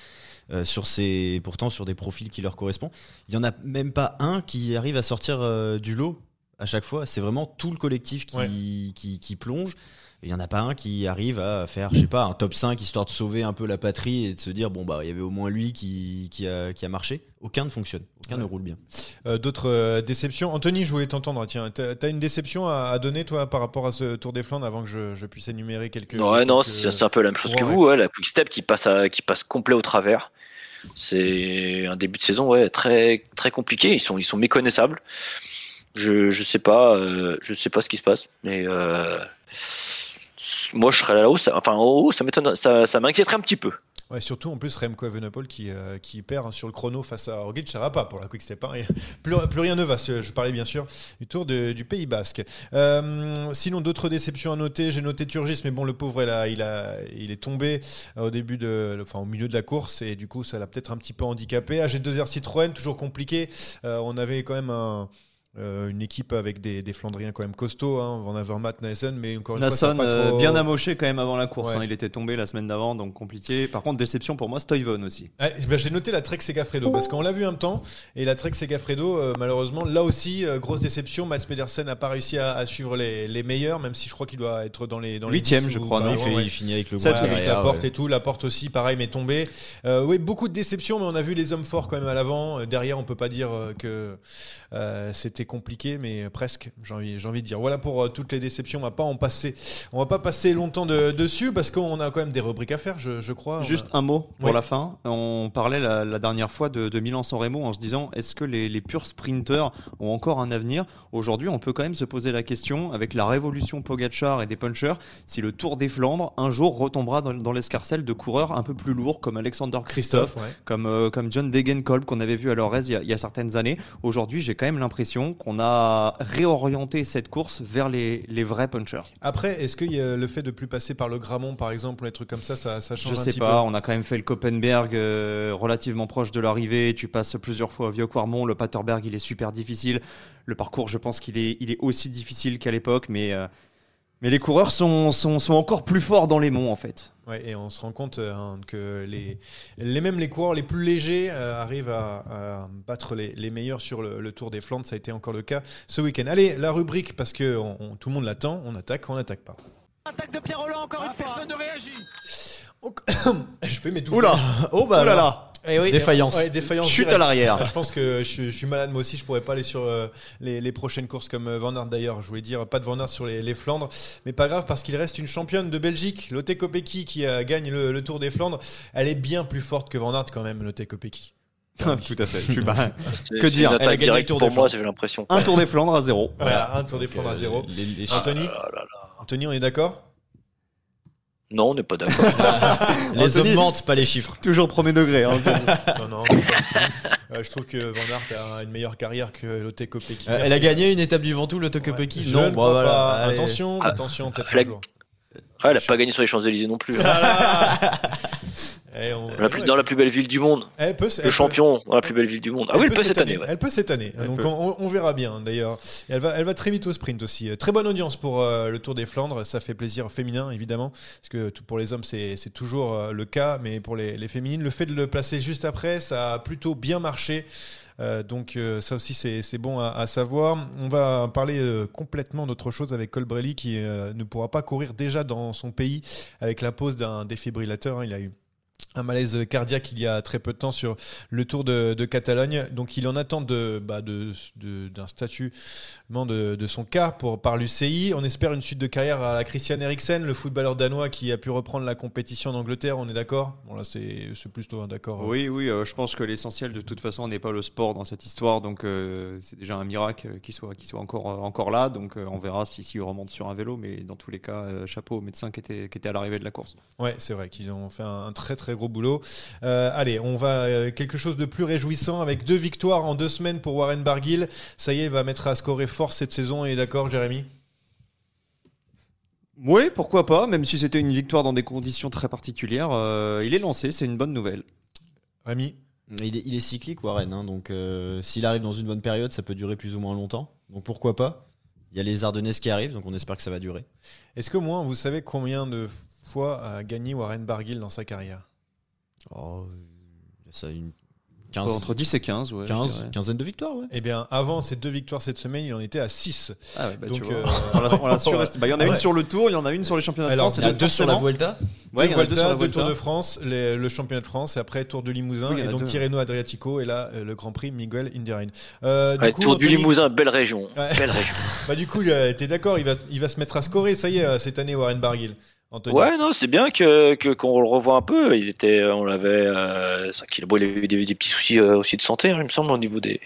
euh, sur ces, pourtant sur des profils qui leur correspondent. Il n'y en a même pas un qui arrive à sortir euh, du lot à chaque fois. C'est vraiment tout le collectif qui, Ouais. qui, qui plonge. Il n'y en a pas un qui arrive à faire, je sais pas, un top 5 histoire de sauver un peu la patrie et de se dire, bon, bah, il y avait au moins lui qui, qui, a, qui a marché. Aucun ne fonctionne. Aucun ne roule bien. Euh, D'autres euh, déceptions. Anthony, je voulais t'entendre. Tiens, t'as une déception à, à donner, toi, par rapport à ce Tour des Flandres avant que je, je puisse énumérer quelques. Ouais, non, quelques- c'est c'est un peu la même chose que vous, ouais, la quick step qui passe, à, qui passe complet au travers. C'est un début de saison ouais, très, très compliqué. Ils sont, ils sont méconnaissables. Je, je sais pas, euh, je sais pas ce qui se passe, mais euh, moi je serais là-haut. Enfin, en haut, ça m'étonne, ça, m'inquiéterait un petit peu. Ouais, surtout en plus Remco Evenepoel qui, euh, qui perd hein, sur le chrono face à Roglic, ça va pas pour la Quick Step. plus, rien ne va. Je parlais bien sûr du Tour du Pays Basque. Euh, sinon, d'autres déceptions à noter. J'ai noté Turgis, mais bon, le pauvre, il, il, est tombé euh, au début de, enfin, au milieu de la course et du coup, ça l'a peut-être un petit peu handicapé. AG2R Citroën, toujours compliqué. On avait quand même un. Euh, une équipe avec des, des Flandriens quand même costauds, hein, Van Avermaet, Naesen, mais encore une fois, pas euh, trop- bien amoché quand même avant la course. Ouais. hein. Il était tombé la semaine d'avant, donc compliqué. Par contre, déception pour moi, Stuyven aussi. Ouais, ben, J'ai noté la Trek Segafredo parce qu'on l'a vu un temps et la Trek Segafredo, euh, malheureusement, là aussi, euh, grosse déception. Mats Pedersen n'a pas réussi à, à suivre les, les meilleurs, même si je crois qu'il doit être dans les dans les Huitième, 10 je crois, non il, loin, fait- ouais. il finit avec le groupe avec la porte ouais. et tout, la porte aussi, pareil, mais tombée. Euh, oui, beaucoup de déceptions, mais on a vu les hommes forts quand même à l'avant. Derrière, on peut pas dire que euh, c'était compliqué, mais presque. J'ai envie, j'ai envie de dire. Voilà pour euh, toutes les déceptions. On va pas en passer, on va pas passer longtemps de- dessus parce qu'on a quand même des rubriques à faire, je, je crois. Juste a- un mot pour la fin. On parlait la, la dernière fois de, de Milan-San Remo en se disant est-ce que les, les purs sprinters ont encore un avenir? Aujourd'hui, on peut quand même se poser la question, avec la révolution Pogachar et des punchers, si le Tour des Flandres un jour retombera dans, dans l'escarcelle de coureurs un peu plus lourds comme Alexander Christophe, ouais. comme, euh, comme John Degenkolb qu'on avait vu à Lorez il, il y a certaines années. Aujourd'hui, j'ai quand même l'impression qu'on a réorienté cette course vers les, les vrais punchers. Après, est-ce que y a le fait de plus passer par le Gramont, par exemple, ou les trucs comme ça, ça, ça change Je un sais petit pas, peu on a quand même fait le Koppenberg euh, relativement proche de l'arrivée. Tu passes plusieurs fois au Vieux-Quarmont. Le Paterberg, il est super difficile. Le parcours, je pense qu'il est, il est aussi difficile qu'à l'époque, mais, euh, mais les coureurs sont, sont, sont encore plus forts dans les monts, en fait. Ouais, et on se rend compte euh, hein, que les, les mêmes les coureurs les plus légers euh, arrivent à, à battre les, les meilleurs sur le, le Tour des Flandres. Ça a été encore le cas ce week-end. Allez, la rubrique, parce que on- on- tout le monde l'attend, on attaque, on n'attaque pas. Attaque de Pierre Roland encore une fois. Personne ne réagit. Je fais mes tout. Oula Oh bah Oh là là Eh oui, Défaillance. ouais, défaillance Chute directe. à l'arrière. Je pense que je, je suis malade moi aussi, je pourrais pas aller sur euh, les, les prochaines courses comme euh, Van Aert d'ailleurs. Je voulais dire pas de Van Aert sur les, les Flandres, mais pas grave parce qu'il reste une championne de Belgique, Lotte Kopecky, qui euh, gagne le, le Tour des Flandres. Elle est bien plus forte que Van Aert quand même, Lotte Kopecky. Tout à fait. Je suis bah, Que dire Une Elle a gagné le Tour pour des moi, Flandres. j'ai l'impression. un Tour des Flandres à zéro. Voilà, un Tour des Flandres à zéro. Les- les- Anthony, Ah là là. Anthony, on est d'accord? Non, on n'est pas d'accord. les Anthony- hommes mentent, pas les chiffres. Toujours premier degré. hein. Non, non. Euh, je trouve que Van Aert a une meilleure carrière que Lotte Kopecky. Euh, elle a gagné une étape du Ventoux, le Tokopeki Je Non, bon, crois voilà. Attention, Ah, attention, peut-être elle a-. Ah, elle pas gagné sur les Champs-Élysées non plus. Eh, on- La plus- dans la plus belle ville du monde. Elle peut, elle Le peut- champion dans la plus belle ville du monde. Ah oui, elle peut cette année. ouais. Elle peut cette année. Elle Donc peut. on, on verra bien d'ailleurs. Elle va, elle va très vite au sprint aussi. Euh, Très bonne audience pour euh, le Tour des Flandres. Ça fait plaisir féminin évidemment, parce que tout pour les hommes c'est c'est toujours euh, le cas, mais pour les, les féminines, le fait de le placer juste après, ça a plutôt bien marché. Euh, donc euh, ça aussi c'est c'est bon à, à savoir. On va parler euh, complètement d'autre chose avec Colbrelli qui euh, ne pourra pas courir déjà dans son pays avec la pose d'un défibrillateur. hein. Il a eu un malaise cardiaque il y a très peu de temps sur le Tour de, de Catalogne. Donc il en attend de, bah de, d'un statut de, de son cas pour, par l'UCI. On espère une suite de carrière à la Christian Eriksen, le footballeur danois qui a pu reprendre la compétition en Angleterre. On est d'accord? Bon là c'est, c'est plutôt d'accord. Oui, oui, euh, je pense que l'essentiel de toute façon n'est pas le sport dans cette histoire, donc euh, c'est déjà un miracle euh, qu'il soit, qu'il soit encore, euh, encore là, donc euh, on verra si, s'il remonte sur un vélo, mais dans tous les cas, euh, chapeau aux médecins qui étaient, qui étaient à l'arrivée de la course. Ouais, c'est vrai qu'ils ont fait un, un très très gros boulot. Euh, allez, on va euh, quelque chose de plus réjouissant avec deux victoires en deux semaines pour Warren Barguil. Ça y est, il va mettre à scorer fort cette saison. Et d'accord, Jérémy? Oui, pourquoi pas, même si c'était une victoire dans des conditions très particulières, euh, il est lancé, c'est une bonne nouvelle. Rémi? Il est, il est cyclique, Warren. hein, donc, euh, s'il arrive dans une bonne période, ça peut durer plus ou moins longtemps. Donc, pourquoi pas Il y a les Ardennaises qui arrivent, donc on espère que ça va durer. Est-ce que moi, vous savez combien de fois a gagné Warren Barguil dans sa carrière? Oh, ça a une 15, Entre 10 et 15, ouais. je 15 dirais. quinzaine de victoires, ouais. Eh bien, avant ces deux victoires cette semaine, il en était à 6. Ah ouais, bah, Donc, euh, on l'a-. Bah, Il y en a Ouais. une sur le tour, il y en a une sur les championnats de France. il y a donc deux sur la Vuelta. Ouais, il y en a deux Vuelta, sur la deux Tours Vuelta. de France, les- le championnat de France, et après Tour du Limousin, Oui, en et a donc deux. Tirreno Adriatico, et là, euh, le Grand Prix Miguel Indurain. Euh, Ouais, Tour du Limousin, belle région. Ouais. Belle région. Bah, du coup, t'es d'accord, il va, il va se mettre à scorer, ça y est, cette année, Warren Barguil. Anthony. Ouais, non, c'est bien que qu'on le revoie un peu. Il était, on l'avait, euh, qu'il bon, il a eu des, des petits soucis euh, aussi de santé, hein, il me semble, au niveau des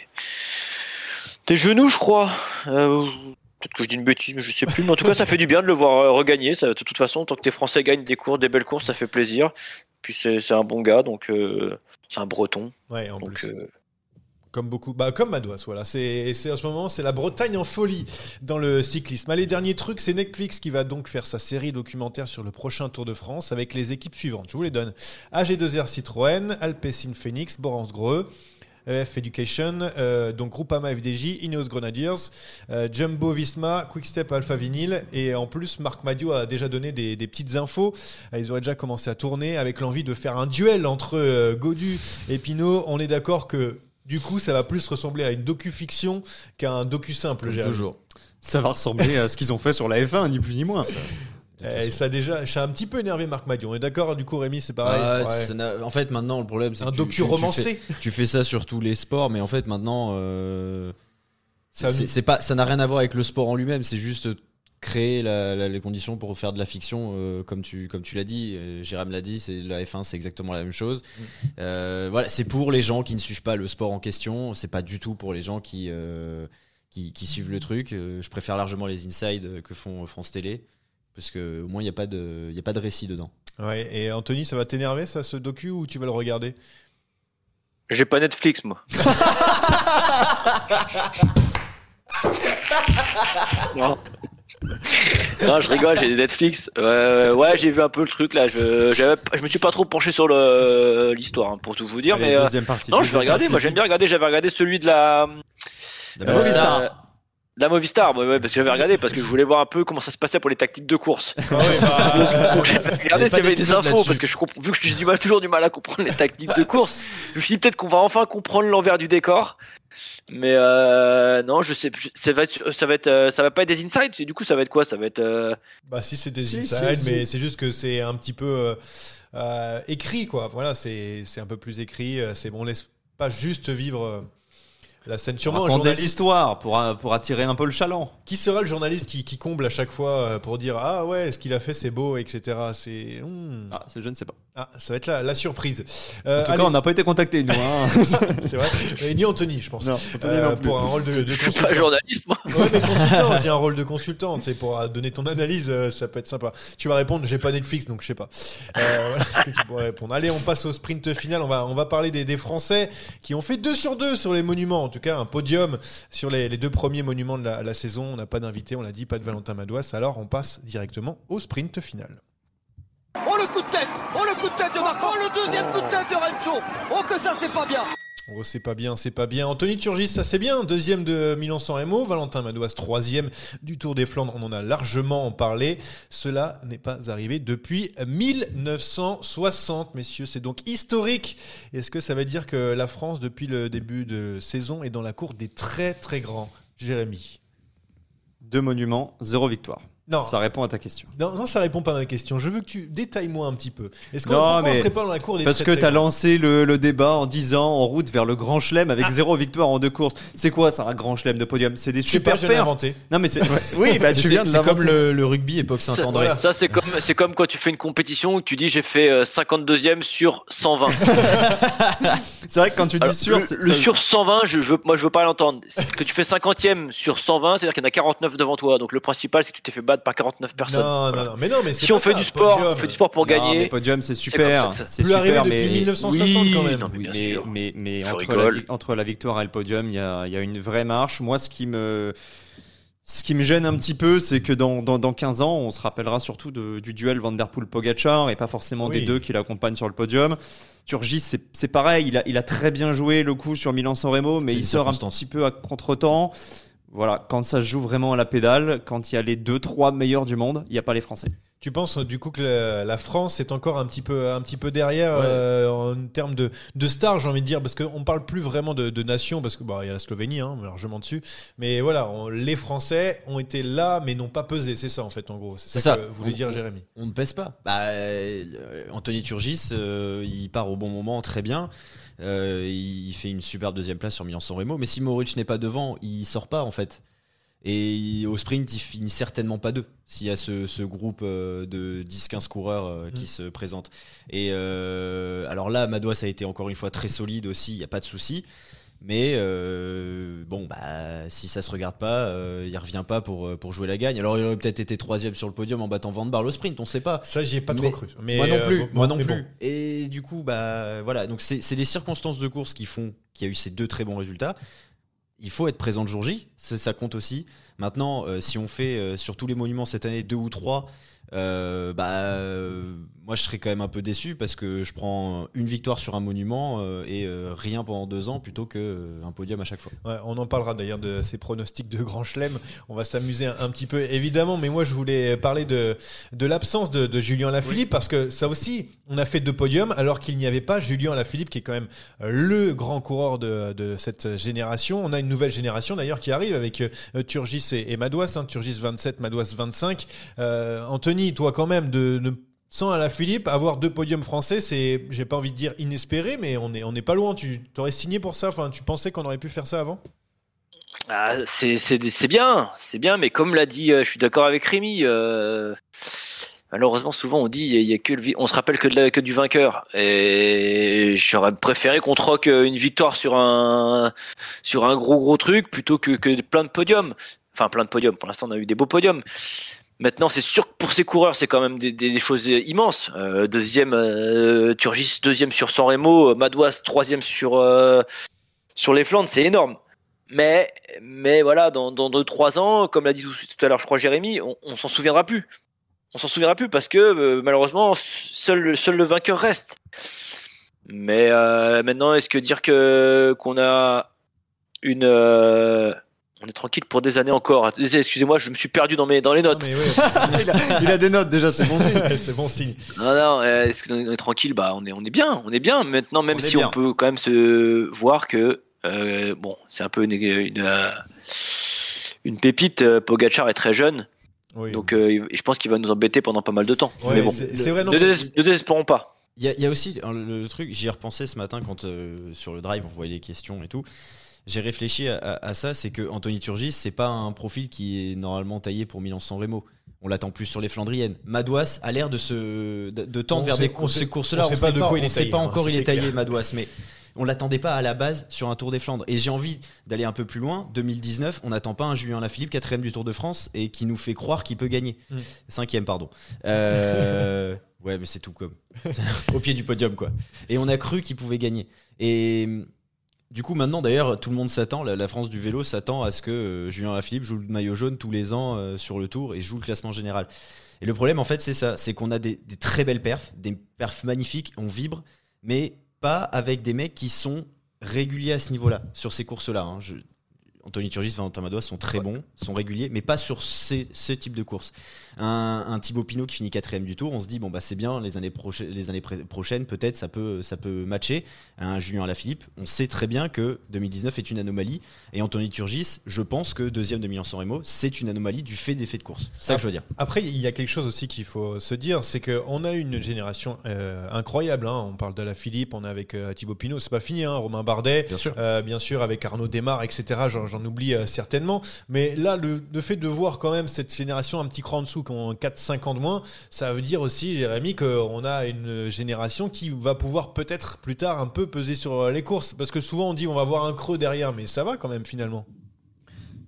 des genoux, je crois. Euh, Peut-être que je dis une bêtise, mais je sais plus. Mais en tout cas, ça fait du bien de le voir euh, regagner. Ça, de toute façon, tant que tes Français gagnent des courses, des belles courses, ça fait plaisir. Puis c'est un bon gars, donc euh, c'est un Breton. Ouais, en Donc plus. Comme beaucoup, bah comme Madouas, voilà. C'est, c'est en ce moment, c'est la Bretagne en folie dans le cyclisme. Allez, dernier truc, c'est Netflix qui va donc faire sa série documentaire sur le prochain Tour de France avec les équipes suivantes. Je vous les donne AG2R Citroën, Alpecin Phoenix, Borance Greux. EF Education, euh, donc Groupama FDJ, Ineos Grenadiers, euh, Jumbo Visma, Quickstep Alpha Vinyl et en plus Marc Madio a déjà donné des, des petites infos. Euh, Ils auraient déjà commencé à tourner avec l'envie de faire un duel entre euh, Godu et Pinot. On est d'accord que du coup ça va plus ressembler à une docu-fiction qu'à un docu simple. Toujours. Ça va ressembler à ce qu'ils ont fait sur la F1, ni plus ni moins. Et ça a déjà, ça a un petit peu énervé Marc Madio. On est d'accord Du coup Rémi c'est pareil. Ah, Ouais. ça n'a- en fait, maintenant, le problème, c'est Un que tu- docu tu romancé. fais- Tu fais ça sur tous les sports, mais en fait, maintenant, euh, Ça- c'est c'est pas, ça n'a rien à voir avec le sport en lui-même. C'est juste créer la- la- les conditions pour faire de la fiction, euh, comme tu, comme tu l'as dit. euh, Jérôme l'a dit. C'est la F1, c'est exactement la même chose. Mm. Euh, voilà, c'est pour les gens qui ne suivent pas le sport en question. C'est pas du tout pour les gens qui euh, qui, qui suivent le truc. Je préfère largement les insides que font France Télé. Parce que au moins il n'y a, pas de- il y a pas de récit dedans. Ouais, et Anthony, ça va t'énerver ça ce docu ou tu vas le regarder? J'ai pas Netflix, moi. non. Non, je rigole, j'ai des Netflix. Euh, ouais, j'ai vu un peu le truc là. Je, je me suis pas trop penché sur l'histoire, hein, pour tout vous dire. Allez, mais euh, deuxième partie. non, je vais regarder. Moi, j'aime bien regarder. J'avais regardé celui de la. La Movistar. La- Movistar, ouais, ouais, parce que j'avais regardé parce que je voulais voir un peu comment ça se passait pour les tactiques de course. Ah ouais, bah, Donc j'avais regardé s'il y avait des infos parce que je vu que j'ai du mal, toujours du mal à comprendre les tactiques de course. Je me suis dit peut-être qu'on va enfin comprendre l'envers du décor. Mais euh, non, je sais, ça va être, ça va être, euh, ça va pas être des insides. Du coup, ça va être quoi? Ça va être. euh, Bah si c'est des Si, insides, si, si. mais c'est juste que c'est un petit peu euh, écrit quoi. Voilà, c'est c'est un peu plus écrit. C'est bon, on laisse pas juste vivre la scène. Sûrement un des journaliste. histoires pour, pour attirer un peu le chaland. Qui sera le journaliste qui, qui comble à chaque fois euh, pour dire ah ouais ce qu'il a fait c'est beau etc. C'est hmm. Ah, c'est- je ne sais pas. Ah ça va être la, la surprise. Euh, En tout allez, cas, on n'a pas été contacté, nous. hein. c'est vrai. Et ni Anthony je pense. non, Anthony Euh, non plus. pour un rôle de, de je suis pas journaliste, moi. Ouais, mais consultant, j'ai un rôle de consultant, tu sais, pour euh, donner ton analyse, euh, ça peut être sympa. Tu vas répondre, j'ai pas Netflix, donc je sais pas. Euh, voilà ce que tu pourrais répondre. Allez, on passe au sprint final. On va, on va parler des, des Français qui ont fait 2 sur 2 sur les monuments. En tout cas, un podium sur les, les deux premiers monuments de la, la saison. On n'a pas d'invité, on l'a dit, pas de Valentin Madouas. Alors, on passe directement au sprint final. Oh le coup de tête Oh le coup de tête de Marc Oh le deuxième coup de tête de Rencho Oh que ça c'est pas bien Oh, c'est pas bien, c'est pas bien. Anthony Turgis, ça c'est bien. Deuxième de Milan-San Remo. Valentin Madouas, troisième du Tour des Flandres. On en a largement parlé. Cela n'est pas arrivé depuis 1960, messieurs. C'est donc historique. Est-ce que ça veut dire que la France, depuis le début de saison, est dans la cour des très très grands? Jérémy. Deux monuments, zéro victoire. Non. Ça répond à ta question. Non, non, ça répond pas à ma question. Je veux que tu détailles moi un petit peu. Est-ce qu'on mais serait pas dans la cour des Parce très, que t'as grands lancé le, le débat en disant en route vers le grand chelem avec zéro victoire en deux courses. C'est quoi ça, un grand chelem de podium? C'est des super pas, d'inventer. Non mais c'est ouais. oui, bah tu C'est viens de c'est comme le, le rugby époque Saint-André. Ça, c'est comme, c'est comme quand tu fais une compétition où tu dis j'ai fait euh, 52e sur 120. C'est vrai que quand tu dis Alors, sûr, le, le ça- sur 120, je, je, veux- moi je veux pas l'entendre. Que tu fais 50e sur 120, c'est-à-dire qu'il y en a 49 devant toi. Donc le principal, c'est que tu t'es fait battre par 49 personnes. Non, non, non. Mais non, mais Si on fait ça, du sport, podium. on fait du sport pour Non, mais gagner. podium, c'est super. C'est Plus arrivé super, depuis mais 1960 Oui, quand même. non, mais bien mais, sûr. mais, mais entre, la, entre victoire et le podium, il y a, il y a une vraie marche. Moi, ce qui me, ce qui me gêne un petit peu, c'est que dans, dans, dans 15 ans, on se rappellera surtout de- du duel Van Der Poel-Pogachar et pas forcément Oui. des deux qui l'accompagnent sur le podium. Turgis, c'est c'est pareil, il a, il a très bien joué le coup sur Milan-San Remo, mais il sort un petit peu à contre-temps. Voilà, quand ça se joue vraiment à la pédale, quand il y a les deux, trois meilleurs du monde, il n'y a pas les Français. Tu penses euh, du coup que la, la France est encore un petit peu, un petit peu derrière Ouais. euh, en termes de, de stars, j'ai envie de dire, parce qu'on parle plus vraiment de, de nation, parce que bah, il y a la Slovénie, hein, largement dessus. Mais voilà, on- les Français ont été là, mais n'ont pas pesé. C'est ça en fait, en gros. C'est ça, ça. que voulait On- dire Jérémy. On ne pèse pas. Bah, euh, Anthony Turgis, euh, il part au bon moment, très bien. Euh, il fait une superbe deuxième place sur Milan-San Remo. Mais si Mohoric n'est pas devant, il sort pas en fait. Et il- au sprint, il finit certainement pas deux s'il y a ce, ce groupe euh, de 10-15 coureurs euh, qui Mm. se présentent. Et alors là, Madouas a été encore une fois très solide aussi, il n'y a pas de souci. Mais euh, bon, bah, si ça se regarde pas, euh, il revient pas pour, pour jouer la gagne. Alors il aurait peut-être été troisième sur le podium en battant Van Barle au sprint, on sait pas. Ça, j'y ai pas Mais- trop cru. Mais, moi non euh, plus, bon, moi non plus. bon. Et du coup, bah voilà, donc c'est les circonstances de course qui font qu'il y a eu ces deux très bons résultats. Il faut être présent le jour J, ça, ça compte aussi. Maintenant, euh, si on fait euh, sur tous les monuments cette année deux ou trois, euh, bah euh, moi je serais quand même un peu déçu parce que je prends une victoire sur un monument euh, et euh, rien pendant deux ans plutôt que euh, podium à chaque fois. Ouais, on en parlera d'ailleurs de ces pronostics de Grand Chelem. On va s'amuser un, petit peu, évidemment. Mais moi, je voulais parler de, de l'absence de, de Julien Lafilippe parce que ça aussi, on a fait deux podiums alors qu'il n'y avait pas Julien Lafilippe qui est quand même le grand coureur de, de cette génération. On a une nouvelle génération d'ailleurs qui arrive avec Turgis et, et Madouas. Hein, Turgis 27, Madouas 25. Euh, Anthony, toi quand même, de, de sans Alaphilippe, avoir deux podiums français, c'est, j'ai pas envie de dire inespéré, mais on est, on est pas loin. Tu t'aurais signé pour ça. Enfin, tu pensais qu'on aurait pu faire ça avant? Ah, c'est bien, c'est bien, mais comme l'a dit, euh, je suis d'accord avec Rémi. euh, malheureusement, souvent on dit y, a- que le, on se rappelle que, la- que du vainqueur. Et j'aurais préféré qu'on troque euh, une victoire sur un sur un gros gros truc plutôt que que plein de podiums. Enfin, plein de podiums. Pour l'instant, on a eu des beaux podiums. Maintenant, c'est sûr que pour ces coureurs, c'est quand même des, des- des choses immenses. Euh, deuxième, euh, Turgis, deuxième sur San Remo, Madouas, troisième sur euh, sur les Flandres, c'est énorme. Mais, mais voilà, dans, dans deux, trois ans, comme l'a dit tout, tout à l'heure, je crois, Jérémy, on, on s'en souviendra plus. On s'en souviendra plus parce que euh, malheureusement, seul, seul le vainqueur reste. Mais euh, maintenant, est-ce que dire que qu'on a une, euh, on est tranquille pour des années encore. Excusez-moi, je me suis perdu dans mes dans les notes. Non, mais ouais. il, a, il a des notes déjà, c'est bon signe. C'est bon signe. Non, non, euh, est-ce qu'on est tranquille? Bah, on est, on est bien, on est bien. Maintenant, même On est si on peut quand même se voir que, euh, bon, c'est un peu une, une, euh, une pépite. euh, Pogacar est très jeune, Oui. donc euh, je pense qu'il va nous embêter pendant pas mal de temps. Ouais, mais bon, c'est vrai. non, ne, mais- dés- ne désespérons pas. Il y, a- il y a aussi hein, le, le truc, j'y ai repensé ce matin quand euh, sur le drive on voyait les questions et tout. J'ai réfléchi à, à- à ça, c'est que Anthony Turgis, c'est pas un profil qui est normalement taillé pour Milan-San Remo. On l'attend plus sur les Flandriennes. Madouas a l'air de se de, de tendre On vers sait- des courses, sait- ces courses-là. on sait pas de quoi il est on sait taillé, pas hein, encore il est taillé clair. Madouas, mais on l'attendait pas à la base sur un Tour des Flandres. Et j'ai envie d'aller un peu plus loin. 2019, on n'attend pas un Julien Lafilippe quatrième du Tour de France et qui nous fait croire qu'il peut gagner. Mm. Cinquième, pardon. Euh, ouais, mais c'est tout comme au pied du podium, quoi. Et on a cru qu'il pouvait gagner. Et du coup, maintenant, d'ailleurs, tout le monde s'attend, la, France du vélo s'attend à ce que euh, Julien Lafilippe joue le maillot jaune tous les ans euh, sur le tour et joue le classement général. Et le problème, en fait, c'est ça c'est qu'on a des, des très belles perfs, des perfs magnifiques, on vibre, mais pas avec des mecs qui sont réguliers à ce niveau-là, sur ces courses-là. hein. Anthony Turgis, Valentin Madouas sont très bons, sont réguliers, mais pas sur ces, ce type de course. Un, un Thibaut Pinot qui finit quatrième du tour, on se dit bon bah c'est bien, les années, prochaines, les années prochaines peut-être ça peut, ça peut matcher. Un Julien Alaphilippe, on sait très bien que 2019 est une anomalie, et Anthony Turgis, je pense que deuxième de Milan-San Remo, c'est une anomalie du fait des faits de course. C'est ça que je veux dire. Après, il y a quelque chose aussi qu'il faut se dire, c'est qu'on a une génération euh, incroyable. hein. On parle de la Philippe, on est avec euh, Thibaut Pinot, c'est pas fini, hein. Romain Bardet, Bien sûr. euh, bien sûr avec Arnaud Desmar, etc. J'en, j'en oublie euh, certainement. Mais là, le, le fait de voir quand même cette génération un petit cran en dessous, qui ont 4-5 ans de moins, ça veut dire aussi, Jérémy, qu'on a une génération qui va pouvoir peut-être plus tard un peu peser sur euh, les courses. Parce que souvent on dit on va avoir un creux derrière, mais ça va quand même finalement.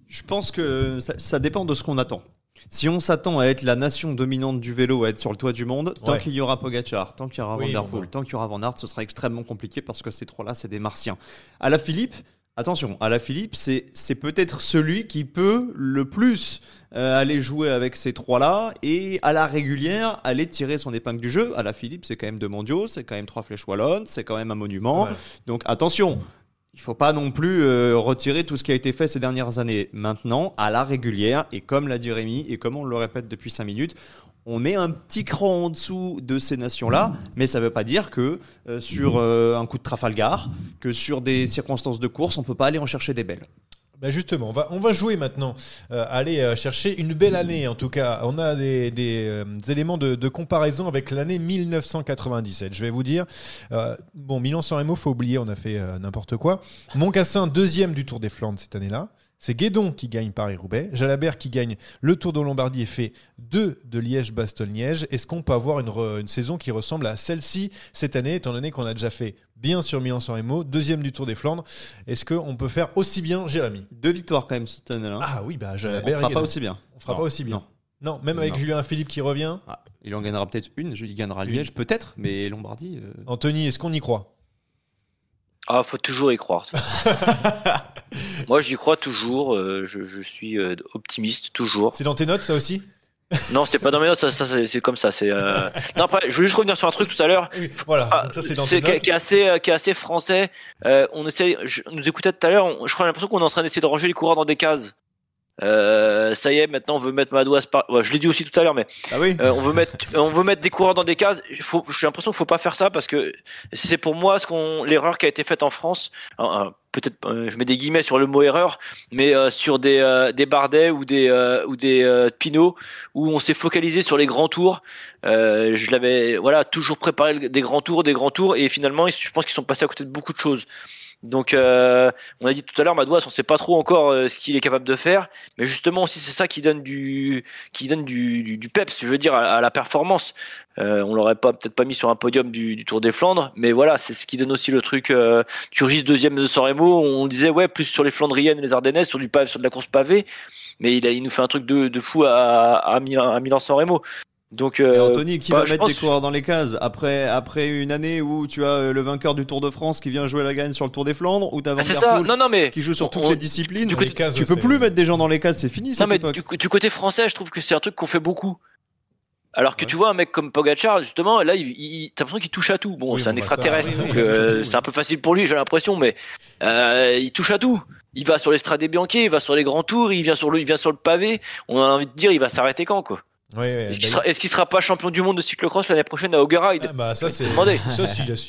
Je pense que ça, ça dépend de ce qu'on attend. Si on s'attend à être la nation dominante du vélo, à être sur le toit du monde, tant Ouais. qu'il y aura Pogacar, tant qu'il y aura Oui, Van Der Poel, tant qu'il y aura Van Aert, ce sera extrêmement compliqué parce que ces trois-là, c'est des martiens. À la Philippe, attention, à la Philippe, c'est peut-être celui qui peut le plus euh, aller jouer avec ces trois-là et à la régulière aller tirer son épingle du jeu. À la Philippe, c'est quand même deux mondiaux, c'est quand même trois flèches wallonnes, c'est quand même un monument. Ouais. Donc attention, il faut pas non plus euh, retirer tout ce qui a été fait ces dernières années. Maintenant, à la régulière, et comme l'a dit Rémi, et comme on le répète depuis 5 minutes, on est un petit cran en dessous de ces nations-là, mais ça ne veut pas dire que euh, sur euh, un coup de Trafalgar, que sur des circonstances de course, on peut pas aller en chercher des belles. Bah justement, on va, jouer maintenant, euh, aller chercher une belle année en tout cas. On a des, éléments de, comparaison avec l'année 1997. Je vais vous dire, bon, Milan-San Remo, faut oublier, on a fait n'importe quoi. Moncassin, deuxième du Tour des Flandres cette année-là. C'est Guédon qui gagne Paris-Roubaix. Jalabert qui gagne le Tour de Lombardie et fait deux de Liège-Bastogne-Liège. Est-ce qu'on peut avoir une, re- une saison qui ressemble à celle-ci cette année, étant donné qu'on a déjà fait bien sur Milan-San Remo, deuxième du Tour des Flandres? Est-ce qu'on peut faire aussi bien, Jérémy? Deux victoires quand même cette année-là. ah oui, bah on Jalabert. fera pas aussi bien. On fera Non, pas aussi bien. non. Non, même avec. Julien Philippe qui revient. Ah, il en gagnera peut-être une, il gagnera Liège peut-être, mais Lombardie. euh, Anthony, est-ce qu'on y croit? Ah, faut toujours y croire. Moi, j'y crois toujours. euh, je, je suis euh, optimiste toujours. C'est dans tes notes, ça aussi? Non, c'est pas dans mes notes. Ça, ça, c'est comme ça. C'est. euh, Non, après, je voulais juste revenir sur un truc tout à l'heure. Oui, Voilà, Ah, ça c'est dans c'est tes qui, notes. qui est assez, euh, qui est assez français. Euh, on essaie, je, on nous écoutait tout à l'heure. Je crois j'ai l'impression qu'on est en train d'essayer de ranger les coureurs dans des cases. Euh, ça y est, maintenant on veut mettre Madouas par. ouais, je l'ai dit aussi tout à l'heure, mais Ah oui euh, on veut mettre, on veut mettre des coureurs dans des cases. Faut, j'ai l'impression qu'il faut pas faire ça parce que c'est pour moi ce qu'on, l'erreur qui a été faite en France. Alors, euh, Peut-être, euh, je mets des guillemets sur le mot erreur, mais euh, sur des euh, des Bardet ou des euh, ou des euh, Pinot où on s'est focalisé sur les grands tours. Euh, je l'avais, voilà, toujours préparé des grands tours, des grands tours, et finalement, je pense qu'ils sont passés à côté de beaucoup de choses. Donc, euh, on a dit tout à l'heure, Madouas, on sait pas trop encore euh, ce qu'il est capable de faire, mais justement aussi c'est ça qui donne du, qui donne du, peps, je veux dire, à, la performance. Euh, on l'aurait pas peut-être pas mis sur un podium du, Tour des Flandres, mais voilà, c'est ce qui donne aussi le truc. Euh, Turgis deuxième de San Remo, on disait ouais plus sur les Flandriennes les Ardennaises, sur du pavé, sur de la course pavée, mais il, a, il nous fait un truc de, fou à, à Milan, à Milan San Remo. Donc, Et euh, Anthony, qui bah, va mettre pense- des coureurs dans les cases après, après une année où tu as euh, le vainqueur du Tour de France qui vient jouer la gagne sur le Tour des Flandres, ou t'as Van Ah. Poel Non, non, mais qui joue sur toutes on- les disciplines. du Dans côté- les cases, tu peux plus mettre des gens dans les cases, c'est fini Non, mais du, du côté français, je trouve que c'est un truc qu'on fait beaucoup. Alors que tu vois un mec comme Pogacar, justement, là, il, il- t'as l'impression qu'il touche à tout. Bon, Oui, c'est un bon, bah, extraterrestre, oui, donc euh, c'est un peu facile pour lui, j'ai l'impression, mais euh, il touche à tout. Il va sur les Strade Bianchi, il va sur les grands tours, il vient sur le, il vient sur le pavé. On a envie de dire, il va s'arrêter quand, quoi? Ouais, ouais, Est-ce qu'il d'ailleurs- sera, est-ce qu'il sera pas champion du monde de cyclocross l'année prochaine à Haugeride Ah, bah ça c'est ça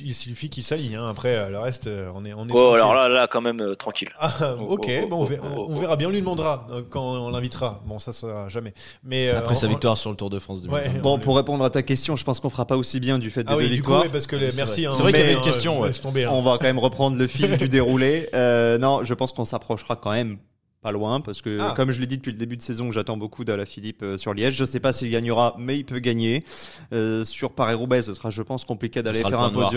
il, suffit qu'il s'aligne hein. après euh, le reste euh, on est on est Oh, tranquille. alors là, là, quand même, euh, tranquille. Ah, ok, Oh, oh, bon, on, oh, verra, oh, oh, on verra bien, on lui demandera quand on l'invitera. Bon, ça sera jamais. Mais euh, Après sa on- victoire sur le Tour de France 2020. Ouais. Bon, pour répondre à ta question, je pense qu'on fera pas aussi bien du fait des Ah oui, deux du coup, victoires. ouais, parce que les, Oui, c'est merci. vrai. hein, C'est vrai qu'il y avait une question, ouais. laisse tomber, hein. On va quand même reprendre le fil du déroulé. Euh, non, je pense qu'on s'approchera quand même pas loin parce que, Ah. comme je l'ai dit depuis le début de saison, j'attends beaucoup d'Ala Philippe euh, sur Liège. Je sais pas s'il gagnera, mais il peut gagner. Euh, sur Paris-Roubaix, ce sera, je pense, compliqué d'aller faire un noir.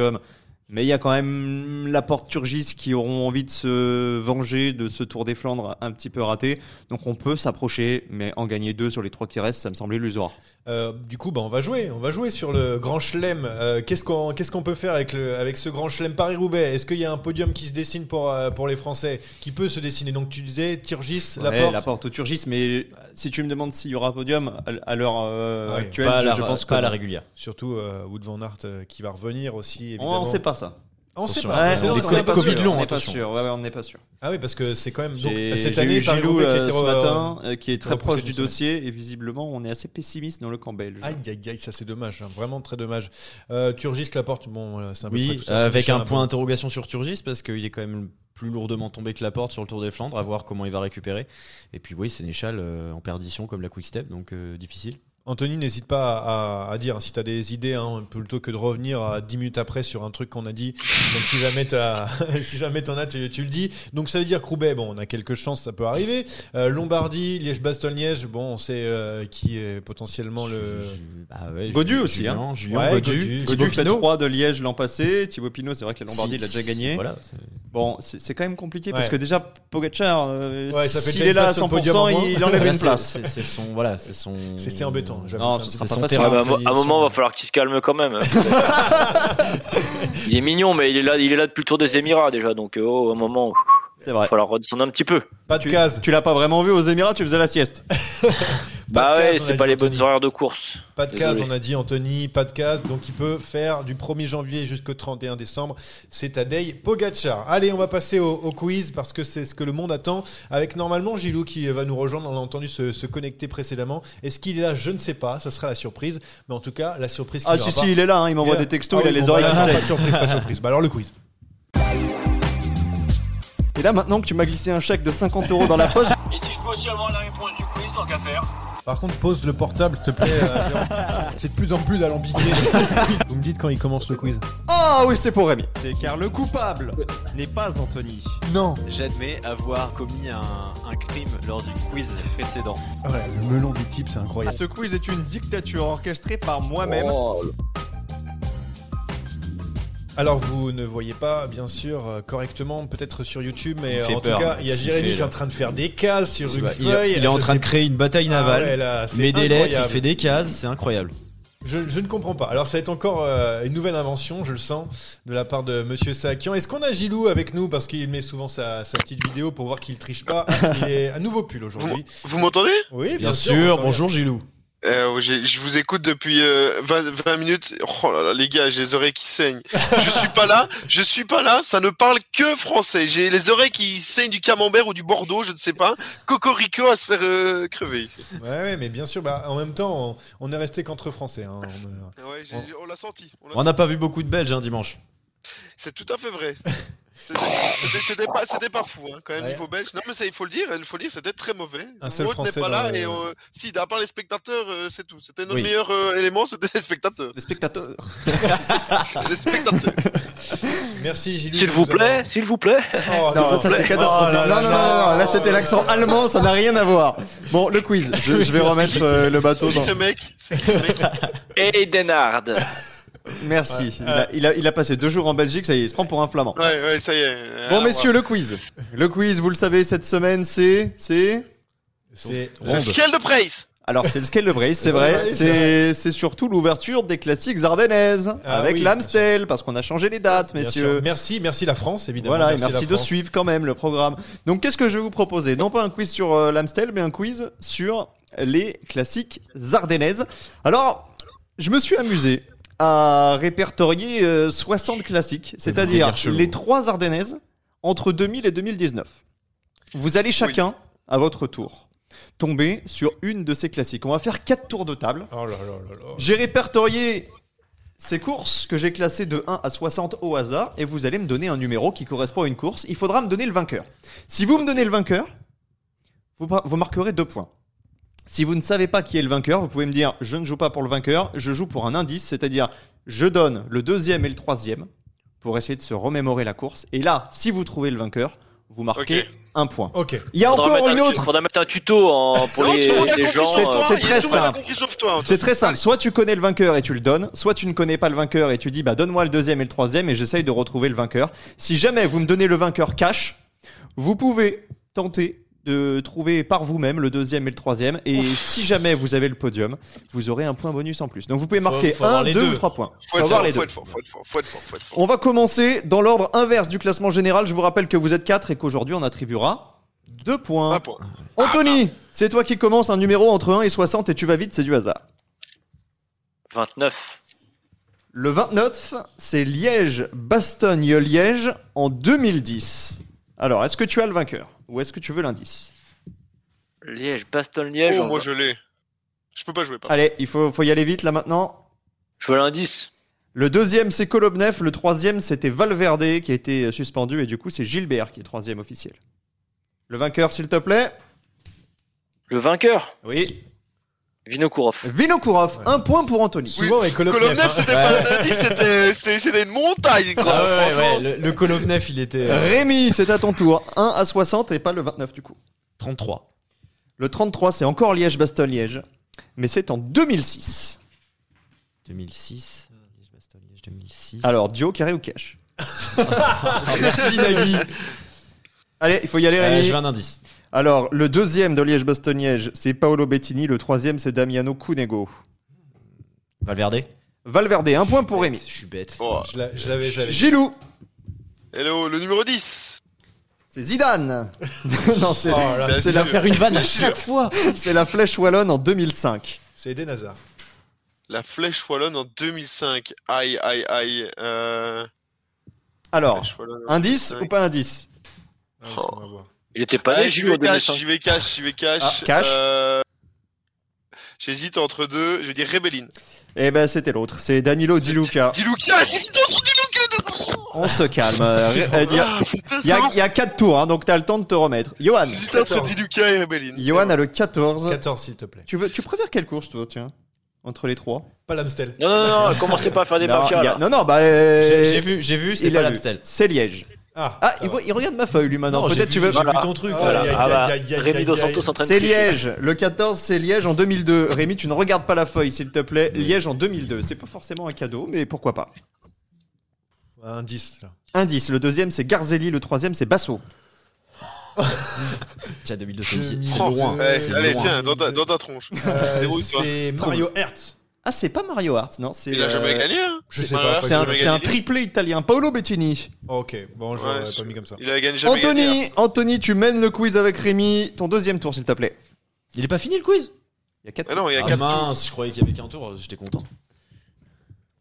Mais il y a quand même la porte Turgis qui auront envie de se venger de ce Tour des Flandres un petit peu raté. Donc on peut s'approcher, mais en gagner deux sur les trois qui restent, ça me semble illusoire. Euh, du coup, bah, on va jouer. On va jouer sur le Grand Chelem. Euh, qu'est-ce qu'on qu'est-ce qu'on peut faire avec, le, avec ce Grand Chelem Paris-Roubaix? Est-ce qu'il y a un podium qui se dessine pour, euh, pour les Français Qui peut se dessiner? Donc tu disais Ouais, la la porte. porte au Turgis, mais si tu me demandes s'il y aura podium à- l'heure euh, actuelle, je, la, je pense pas que à la régulière. Surtout euh, Wood van Aert euh, qui va revenir aussi. On ne sait pas ça. On sait pas. Ouais, C'est- on pas peu sûr, Covid long, on n'est pas sûr. Ouais, ouais, on n'est pas sûr. Ah oui, parce que c'est quand même. Donc, cette année, eu Gilou qui a euh, ce matin, euh, qui est très proche du dossier et visiblement on est assez pessimiste dans le camp belge. Aïe, aïe, aïe, ça c'est dommage, hein, vraiment très dommage. Euh, Turgis, la porte, bon, euh, c'est un peu près Oui, tout ça, euh, c'est avec un point d'interrogation sur Turgis parce qu'il est quand même plus lourdement tombé que la porte sur le Tour des Flandres, à voir comment il va récupérer. Et puis oui, Sénéchal euh, en perdition comme la Quick Step, donc euh, difficile. Anthony, n'hésite pas à, à dire hein, si tu as des idées, hein, plutôt que de revenir à 10 minutes après sur un truc qu'on a dit. Donc si jamais si jamais t'en as, tu, tu le dis. Donc ça veut dire que Roubaix, bon, on a quelques chances, ça peut arriver. Euh, Lombardie, Liège-Bastogne-Liège, bon, on sait euh, qui est potentiellement le. Bah ouais, Godu aussi, Julien, hein. Julien, Ouais, Godu, Godu. Fait Pinot. 3 de Liège l'an passé. Thibaut Pinot, c'est vrai que la Lombardie il a déjà Si- gagné. Voilà, Bon, c'est quand même compliqué parce que déjà Pogacar, euh, s'il est là à place sur le podium en 100%, moins. il enlève une place. C'est son, voilà, c'est son. C'est- c'est embêtant, Non, ça. ce sera pas facile. terrain Ouais, bah, à un moment, va falloir qu'il se calme quand même. il est mignon, mais il est là, il est là depuis le Tour des Émirats déjà, donc euh, oh, à un moment, il va falloir redescendre un petit peu. Pas de Tu, case. tu l'as pas vraiment vu aux Émirats, tu faisais la sieste. Bah de ouais, c'est pas les Anthony. bonnes horaires de course. Pas de Désolé. case, on a dit Anthony, pas de case, donc il peut faire du 1er janvier jusqu'au 31 décembre. C'est Tadej Pogacar. Allez, on va passer au, au quiz parce que c'est ce que le monde attend. Avec normalement Gilou qui va nous rejoindre, on l'a entendu se, se connecter précédemment. Est-ce qu'il est là? Je ne sais pas, ça sera la surprise. Mais en tout cas, la surprise Ah si aura si, il est là, hein, il m'envoie des textos, Ah il a oui, les bon, oreilles bah, qui Pas surprise, pas surprise. Bah alors le quiz. Et là maintenant que tu m'as glissé un chèque de 50 euros dans la poche, Et si je peux aussi avoir la réponse du quiz, tant qu'à faire Par contre, pose le portable, s'il te plaît. euh, c'est de plus en plus alambiqué. Vous me dites quand il commence le quiz. Ah oui, c'est pour Rémi. C'est car le coupable n'est pas Anthony. Non. J'admets avoir commis un, un crime lors du quiz précédent. Ouais, le melon du type, c'est incroyable. Ce quiz est une dictature orchestrée par moi-même. Alors vous ne voyez pas, bien sûr, euh, correctement, peut-être sur YouTube, mais euh, en peur, tout cas, il y a Jérémy qui est en train de faire des cases sur une il- feuille. il est en train sais de créer une bataille Ah navale. ouais, là, c'est met des lettres, il fait des cases, c'est incroyable. Je, je ne comprends pas. Alors ça va être encore euh, une nouvelle invention, je le sens, de la part de Monsieur Sakian. Est-ce qu'on a Gilou avec nous? Parce qu'il met souvent sa, sa petite vidéo pour voir qu'il triche pas Il est un nouveau pull aujourd'hui. Vous m'entendez? Oui, bien, Bien sûr. sûr, bonjour Gilou. Euh, Je vous écoute depuis euh, 20, 20 minutes. Oh là là, les gars, j'ai les oreilles qui saignent. Je suis pas là, je suis pas là, ça ne parle que français. J'ai les oreilles qui saignent du camembert ou du Bordeaux, je ne sais pas. Cocorico à se faire euh, crever ici. Ouais, ouais, mais bien sûr. Bah, en même temps, on, on est resté qu'entre Français. hein. On, euh, Ouais, on l'a senti. On n'a pas vu beaucoup de Belges hein, dimanche. C'est tout à fait vrai. C'était- pas, c'était pas fou, hein, quand même, Ouais. niveau belge. Non, mais ça, il faut le dire, il faut le dire, c'était très mauvais. Un seul n'étais Français pas dans là, le- et euh, si, à part les spectateurs, euh, c'est tout. C'était notre Oui. meilleur euh, élément, c'était les spectateurs. Les spectateurs. les spectateurs. Merci Gilou. S'il vous plaît, s'il vous plaît. Oh, Non, non, ça c'est catastrophique. Oh là non, là non, non, non, là c'était l'accent allemand, ça n'a rien à voir. Bon, le quiz, je, je vais remettre euh, le bateau C'est qui ce mec? C'est qui ce mec? Et Denard. Merci. Il, a, il, a, il a passé deux jours en Belgique, ça y est, il se prend pour un flamand. Ouais, ouais, ça y est. Bon, Alors, messieurs, le quiz. Le quiz, vous le savez, cette semaine, c'est... C'est... C'est C'est Scale de Price Alors, c'est le scale de Brace, c'est vrai. c'est surtout l'ouverture des classiques ardennaises Ah avec oui, l'Amstel, parce qu'on a changé les dates, messieurs. Merci, merci la France, évidemment. Voilà, et merci de France. suivre quand même le programme. Donc, qu'est-ce que je vais vous proposer? Non pas un quiz sur euh, l'Amstel, mais un quiz sur les classiques ardennaises. Alors, je me suis amusé à répertorier euh, 60 classiques, c'est-à-dire les trois ardennaises entre 2000 et 2019. Vous allez chacun, à votre tour, tomber sur une de ces classiques. On va faire quatre tours de table. Oh là là là là. J'ai répertorié ces courses que j'ai classées de 1 à 60 au hasard et vous allez me donner un numéro qui correspond à une course. Il faudra me donner le vainqueur. Si vous me donnez le vainqueur, vous, vous marquerez deux points. Si vous ne savez pas qui est le vainqueur, vous pouvez me dire je ne joue pas pour le vainqueur, je joue pour un indice, c'est-à-dire je donne le deuxième et le troisième pour essayer de se remémorer la course. Et là, si vous trouvez le vainqueur, vous marquez un point. Ok. Il y a Faudra encore une un autre. Faudra mettre un tuto en, pour Non, les, les gens. c'est très simple. C'est très simple. Soit tu connais le vainqueur et tu le donnes, soit tu ne connais pas le vainqueur et tu dis bah donne-moi le deuxième et le troisième et j'essaye de retrouver le vainqueur. Si jamais vous me donnez le vainqueur cash, vous pouvez tenter de trouver par vous-même le deuxième et le troisième et si jamais vous avez le podium, vous aurez un point bonus en plus. Donc vous pouvez Faut- marquer faut avoir un, deux deux. ou trois points. Faut Faut avoir les faut deux. faut faut faut. On va commencer dans l'ordre inverse du classement général. Je vous rappelle que vous êtes 4 et qu'aujourd'hui on attribuera deux points. Un point. Anthony, c'est toi qui commence un numéro entre 1 et 60 et tu vas vite, c'est du hasard. 29. Le 29, c'est Liège-Bastogne-Liège en 2010. Alors, est-ce que tu as le vainqueur ou est-ce que tu veux l'indice Liège, Bastogne-Liège. Oh, moi va- je l'ai. Je peux pas jouer. Pas. Allez, il faut, faut y aller vite là maintenant. Je veux l'indice. Le deuxième, c'est Kolobnev. Le troisième, c'était Valverde qui a été suspendu. Et du coup, c'est Gilbert qui est troisième officiel. Le vainqueur, s'il te plaît Le vainqueur, Oui. Vinokourov. Vinokourov, un point pour Anthony. Souvent avec Kolobnev, hein. c'était pas un indice, c'était- c'était c'était une montagne. Quoi. Ah ouais, ouais, ouais, le, le Kolobnev, il était euh, Rémi, c'est à ton tour. 1 à 60 et pas le 29 du coup. 33. Le 33, c'est encore Liège-Bastogne-Liège. Mais c'est en 2006. 2006. Liège, Bastogne, Liège, 2006. Alors, duo, carré ou cash Ah, merci Nagui. Allez, il faut y aller, Euh, Rémi. je veux un indice. Alors, le deuxième de Liège-Bastogne-Liège, c'est Paolo Bettini. Le troisième, c'est Damiano Cunego. Valverde. Valverde, un point pour Rémi. Je suis bête. Oh. Je l'a- je l'avais, je l'avais. Gilou, Hello, le numéro 10. c'est Zidane. non, c'est Oh là, c'est la, Faire une vanne à chaque fois. c'est la flèche wallonne en 2005. C'est Eden Hazard. La flèche wallonne en 2005. Aïe, aïe, aïe. Euh... Alors, flèche wallonne en indice 2005. ou pas indice? Ah, parce qu'on va voir. Il était pas Allez, né, j'y vais cash, 2005. j'y vais cash, j'y vais cash. Ah, cash. Euh, J'hésite entre deux. Je vais dire Rebelline. Eh ben, c'était l'autre. C'est Danilo Di Luca. Di Luca, j'hésite entre Di Luca. On se calme. Euh, euh, Il y a- Ah, c'était il y, a- ça. il y a 4 tours, hein, donc t'as le temps de te remettre. Johan, J'hésite entre Di Luca et Rebelline. Johan a le 14. 14, s'il te plaît. Tu, veux, tu préfères quelle course, toi, tiens Entre les trois? Pas l'Amstel. Non, non, non, non, commencez pas à faire des mafias là. non, non, bah. euh, J'ai vu, j'ai vu, c'est pas l'Amstel. C'est Liège. Ah, Ah, il, va. voit- il regarde ma feuille, lui, maintenant. Peut-être tu veux. j'ai vu ton truc. Ah bah, Rémi aïe, Dos aïe. Santos en train de C'est. Liège. Le 14, c'est Liège en 2002. Rémi, tu ne regardes pas la feuille, s'il te plaît. Liège en 2002. C'est pas forcément un cadeau, mais pourquoi pas. Un 10, là. Indice. Le deuxième, c'est Garzelli. Le troisième, c'est Basso. Déjà 2002, Je c'est loin. Ouais, allez, loin. tiens, dans ta, dans ta tronche. Euh, c'est Mario Hertz. Ah, c'est pas Mario Hart, non c'est Il a euh, jamais gagné, hein Je C'est sais pas C'est un, c'est triplé italien. Paolo Bettini. Oh, ok, bon, je l'aurais Ouais, pas mis comme ça. Il a gagné jamais gagné. Anthony, Anthony, tu mènes le quiz avec Rémi. Ton deuxième tour, s'il te plaît. Il est pas fini le quiz? Il y a quatre Ah non, il y a Ah 4 mince, je croyais qu'il y avait qu'un tour, j'étais content.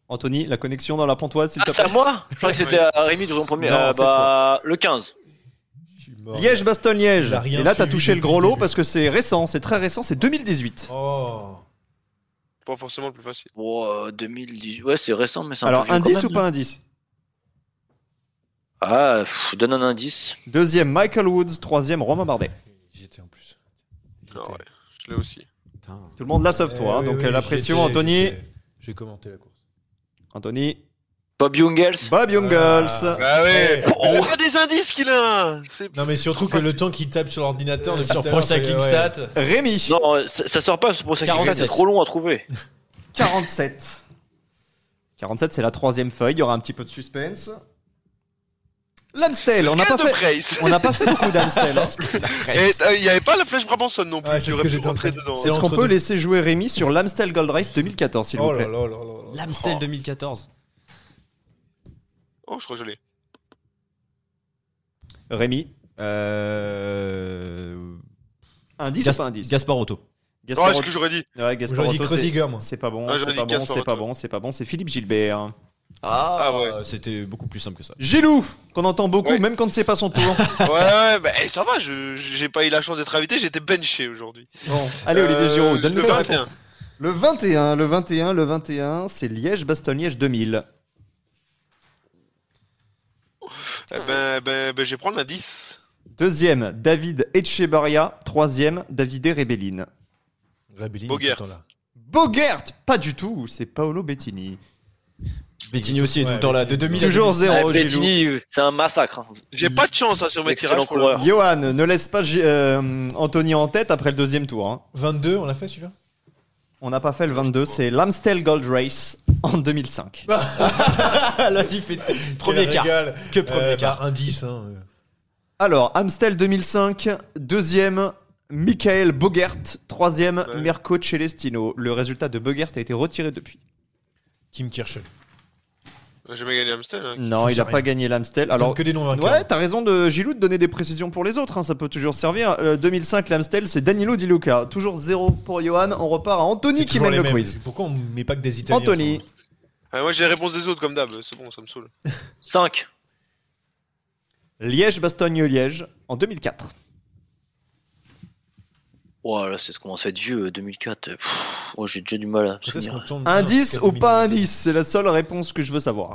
Anthony, la connexion dans la pontoise, s'il Ah, te c'est à moi? Je croyais que c'était à Rémi de en premier. Non, Euh, c'est bah, le 15. Je suis mort. Liège, Bastogne, Liège. Rien Et là, t'as suivi touché le depuis gros le lot début. parce que c'est récent, c'est très récent, c'est 2018. Oh. Pas forcément le plus facile. Bon, euh, 2010. Ouais, c'est récent, mais c'est un Alors, peu vieux quand indice même, ou pas indice? Ah, pff, donne un indice. Deuxième, Michael Woods. Troisième, Romain Bardet. J'y étais en plus. J'y Non, étais. ouais, je l'ai aussi. Putain. Tout le monde là sauf Eh toi. hein, oui, donc oui, euh, la j'y pression, étais, Anthony. étais. J'ai commenté la course. Anthony. Bob Jungels. Bob Jungels. Ah. Ah ouais. Oh, c'est pas des indices qu'il a. Non, mais surtout que le temps qu'il tape sur l'ordinateur depuis Sur tout à Pro l'heure, c'est- Cycling ouais. Stat. Rémi. Non, euh, ça, ça sort pas pour ça 47. c'est trop long à trouver. 47. 47, c'est la troisième feuille. Il y aura un petit peu de suspense. L'Amstel. On n'a pas fait. Brace. On n'a pas fait beaucoup d'Amstel. hein. Et euh, il n'y avait pas la flèche Brabanson non plus. Qui c'est ce que j'étais dedans. Est-ce qu'on peut laisser jouer Rémi sur l'Amstel Gold Race 2014, s'il Oh vous plaît là là là là. L'Amstel 2014. Oh, je crois que je l'ai. Rémi. Euh... Indice Gas- ou pas indice Gasparotto. Oh, Gaspard est-ce que j'aurais dit Ouais, Gaspard J'aurais dit Otto, c'est- Kreuziger, moi. C'est pas bon, Ah, c'est j'aurais pas dit bon, Gaspard c'est pas Otto. bon, c'est pas bon, c'est Philippe Gilbert. Ah, Ah ouais. C'était beaucoup plus simple que ça. Gilou, qu'on entend beaucoup, Ouais. même quand c'est pas son tour. Ouais, ouais, bah eh, ça va, je- j'ai pas eu la chance d'être invité, j'étais benché aujourd'hui. Bon, allez Olivier Euh, Giraud, donne-nous Le la 21. réponse. Le 21, le 21, le 21, c'est Liège-Bastogne-Liège 2000. Eh ben, ben, ben, je vais prendre l'indice. Deuxième, David Echebarria. Troisième, Davide Rebellin. Rebelline, Bogert. tout le temps là. Bogert, pas du tout, c'est Paolo Bettini. Bettini aussi est tout le temps là. De Bettini. 2000 à Toujours 2006. zéro, Gilou. Bettini, c'est un massacre. hein. J'ai pas de chance hein, sur mes Excellent tirages. pour le- coureur. Johan, ne laisse pas euh, Anthony en tête après le deuxième tour. hein. 22, on l'a fait celui-là? On n'a pas fait le 22, c'est l'Amstel Gold Race en 2005. Là, il fait premier quart. régal. Que premier Euh, quart. bah, indice, hein. euh. Alors, Amstel 2005, deuxième, Michael Bogert, troisième, Ouais. Mirko Celestino. Le résultat de Bogert a été retiré depuis. Kim Kirchel. J'ai jamais gagné Amstel. hein. Non, il n'a pas gagné l'Amstel. Alors Alors, que des noms vainqueurs. ouais, t'as raison de Gilou de donner des précisions pour les autres, hein, ça peut toujours servir. Euh, 2005, l'Amstel, c'est Danilo Di Luca. Toujours zéro pour Johan. On repart à Anthony C'est qui toujours mène les le mêmes. quiz. Pourquoi on met pas que des Italiens Anthony, Ah, moi j'ai les réponses des autres comme d'hab, c'est bon, ça me saoule. 5. Liège-Bastogne-Liège en 2004. Oh là, c'est ce commence à être vieux, euh, 2004. euh, pff, oh, j'ai déjà du mal à me souvenir. Indice ou pas 2002. indice? C'est la seule réponse que je veux savoir.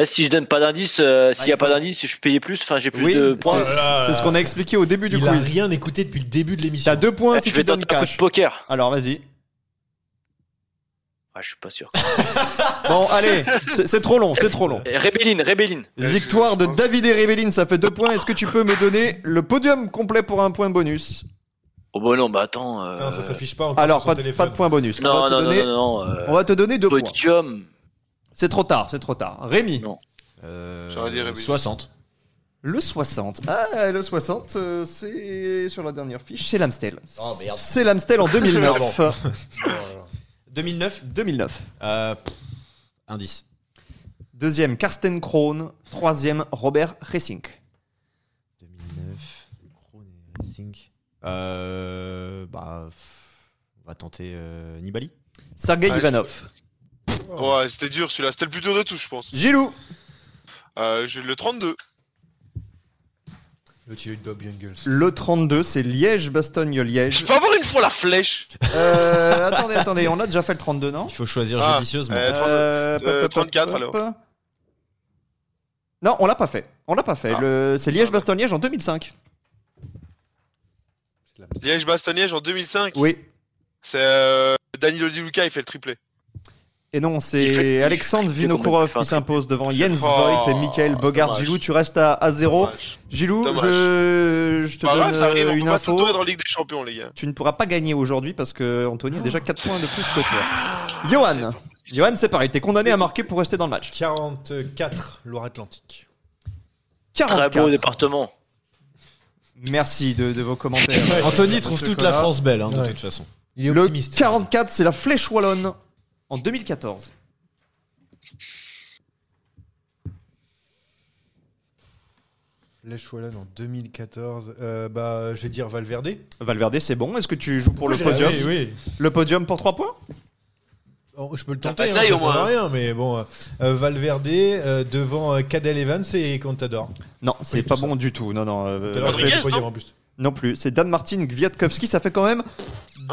Eh, si je donne pas d'indice, euh, s'il Ah, y a il pas d'indice, je payais plus, enfin j'ai plus Oui, de c'est- points. C'est ce qu'on a expliqué au début du Il a quiz. rien écouté depuis le début de l'émission. T'as deux points Eh, si je vais tu donnes tenter un coup de cash. poker. Alors vas-y. Ah, je suis pas sûr. Bon, allez, c'est trop long, c'est trop long. Eh, Rébelline, Rébelline. Victoire je de David et Rébelline, ça fait deux points. Est-ce que tu peux me donner le podium complet pour un point bonus Oh bah non, bah attends. euh, Non, ça s'affiche pas encore Alors, pas de, téléphone. pas de point bonus. on, Non, va te non, non, donner, non, non. euh, on va te donner deux points. Podium. C'est trop tard, c'est trop tard. Rémi, Non. Euh, J'aurais dit Rébellion. 60. le 60. Ah, le 60, euh, c'est sur la dernière fiche, c'est l'Amstel. Oh. C'est l'Amstel en 2009. 2009 2009. euh, pff, Indice. Deuxième, Karsten Krohn. Troisième, Robert Racing. 2009. Krohn et Racing. Euh, bah, pff, on va tenter euh, Nibali. Sergei Ouais, Ivanov. Ouais, c'était dur celui-là, c'était le plus dur de tous, je pense. Gilou. Euh, j'ai le 32. Le tiré de Bob Jungels. Le 32, c'est Liège-Bastogne-Liège. Je peux avoir une fois la flèche Euh, attendez, attendez, on a déjà fait le 32, non Il faut choisir Ah, judicieusement. euh, 32. Euh, Euh, pop, pop, 34 pop, alors. Non, on l'a pas fait. On l'a pas fait. Ah. Le- C'est Liège-Bastogne-Liège en 2005. Liège-Bastogne-Liège en 2005. Oui. C'est euh, Danilo Di Luca, il fait le triplé. Et non, c'est Alexandre Vinokourov qui s'impose devant Jens Oh, Voigt et Michael Bogart. dommage. Gilou, tu restes à, à zéro. Dommage. Gilou, Dommage. je, je te Pas donne grave, ça arrive, euh, une info. temps être en Ligue des Champions, les gars. Tu ne pourras pas gagner aujourd'hui parce que Anthony a déjà 4 points de plus que toi. Johan, Johan, c'est pareil, t'es condamné à marquer pour rester dans le match. 44, Loire-Atlantique. Très 44. beau département. Merci de, de vos commentaires. Anthony trouve toute la. France belle, hein, de toute façon. Il est Le optimiste. 44, c'est la Flèche Wallonne en 2014. Flèche Wallonne en 2014. Euh, bah, je vais dire Valverde. Valverde, c'est bon. Est-ce que tu joues pour le podium oui, oui. Le podium pour 3 points Oh, je peux le tenter. Hein, au ça moins. rien, mais bon. euh, euh, Valverde euh, devant euh, Cadel Evans et Contador. Non, c'est pas ça. bon du tout. Non, non. euh, Rodriguez, non en plus. non plus. C'est Dan Martin Kwiatkowski. Ça fait quand même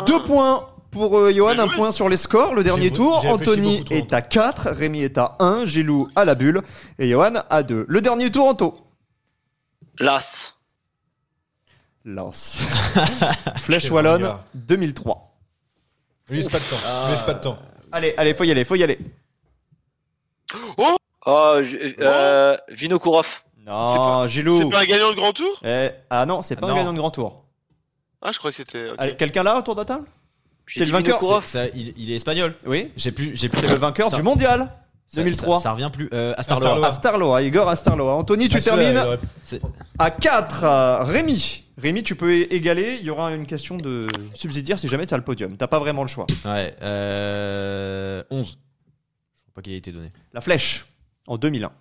2 points pour euh, Johan, un point sur les scores. Le dernier J'ai- tour, j'ai réfléchi Anthony beaucoup trop est à 4, Rémi est à 1, Gilou à la bulle et Johan à 2. Le dernier tour, Anto. Las. Lance. Flèche Wallonne, regard. 2003. Ne laisse pas de temps. Ne laisse pas de temps. Allez, allez, faut y aller, faut y aller. Oh, je- euh, Vinokourov. Non, C'est pas- Gilou. C'est pas un gagnant de grand tour? Eh, ah non, c'est pas Ah un non. gagnant de grand tour. Ah, je crois que c'était. ok. Allez, Quelqu'un là autour de la table? C'est le vainqueur. Ça, il, il est espagnol. Oui. J'ai plus, j'ai plus C'est le vainqueur Ça- du mondial ça- 2003. Ça, ça revient plus. Euh, Astarloa. Astarloa. Astarloa, Igor Astarloa. Anthony, tu termines C'est- à 4. euh, Rémi. Rémi, tu peux égaler. Il y aura une question de subsidiaire si jamais tu as le podium. T'as pas vraiment le choix. Ouais. Euh, 11. Je crois pas qu'il ait été donné. La flèche en 2001.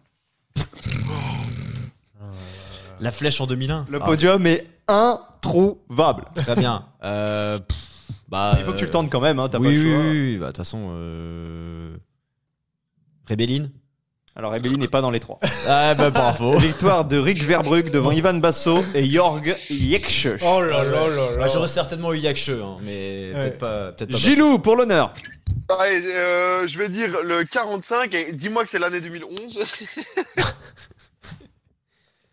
La flèche en 2001. Le Ah, podium est introuvable. Très bien. Euh, pff, bah, Il faut que tu le tentes quand même. Hein, T'as oui, pas le choix. oui, oui. Bah, de toute façon. Euh... Rébelline. Alors, Emeline n'est pas dans les trois. Ah, bah, bravo. Victoire de Rick Verbrugge devant Ivan Basso et Jorg Jeksch. Oh là là là là. Ah, J'aurais certainement eu Yakche, hein, mais Ouais. peut-être pas. Peut pas Gilou pour l'honneur. Allez, euh, je vais dire le 45 et dis-moi que c'est l'année 2011.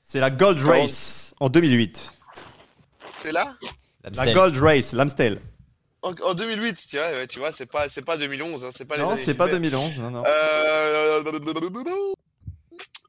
C'est la Gold Race en 2008. c'est là? La. Gold Race, l'Amstel. En, en 2008, tu vois, tu vois c'est pas, c'est pas 2011, hein, c'est pas les Non, années c'est pas super. 2011. Non, non. Euh...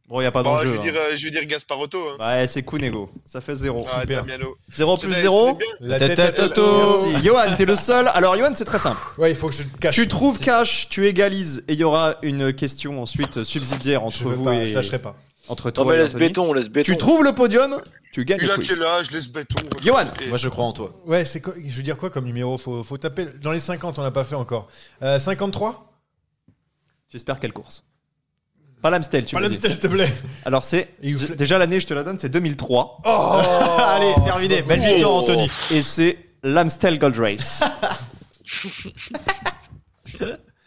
Bon, il n'y a pas Bon, d'enjeu. je, vais hein. dire, euh, je vais dire Gasparotto. Hein. Ouais, c'est Kunego. Ça fait 0. Ah, super. Damiano. 0 plus C'était- 0. c'était bien. La Tête tête à Toto. Merci. Johan, t'es le seul. Alors, Johan, c'est très simple. Ouais, il faut que je cache. Tu trouves cash, tu égalises et il y aura une question ensuite subsidiaire entre Je veux vous pas, et je lâcherai pas. Entre Non, toi mais et laisse Anthony. béton, laisse béton. Tu trouves le podium, tu gagnes Il le a quiz. quel âge Laisse béton. Johan. Et- Moi, je crois en toi. Ouais, c'est quoi Je veux dire quoi comme numéro? Faut, faut taper dans les 50, on n'a pas fait encore. Euh, 53 J'espère quelle course? Pas l'Amstel, tu Pas m'as dit. l'Amstel, s'il te plaît. Alors c'est Et déjà l'année, je te la donne, c'est 2003. Oh Allez, terminé. Belle possible. victoire, Anthony. Et c'est l'Amstel Gold Race.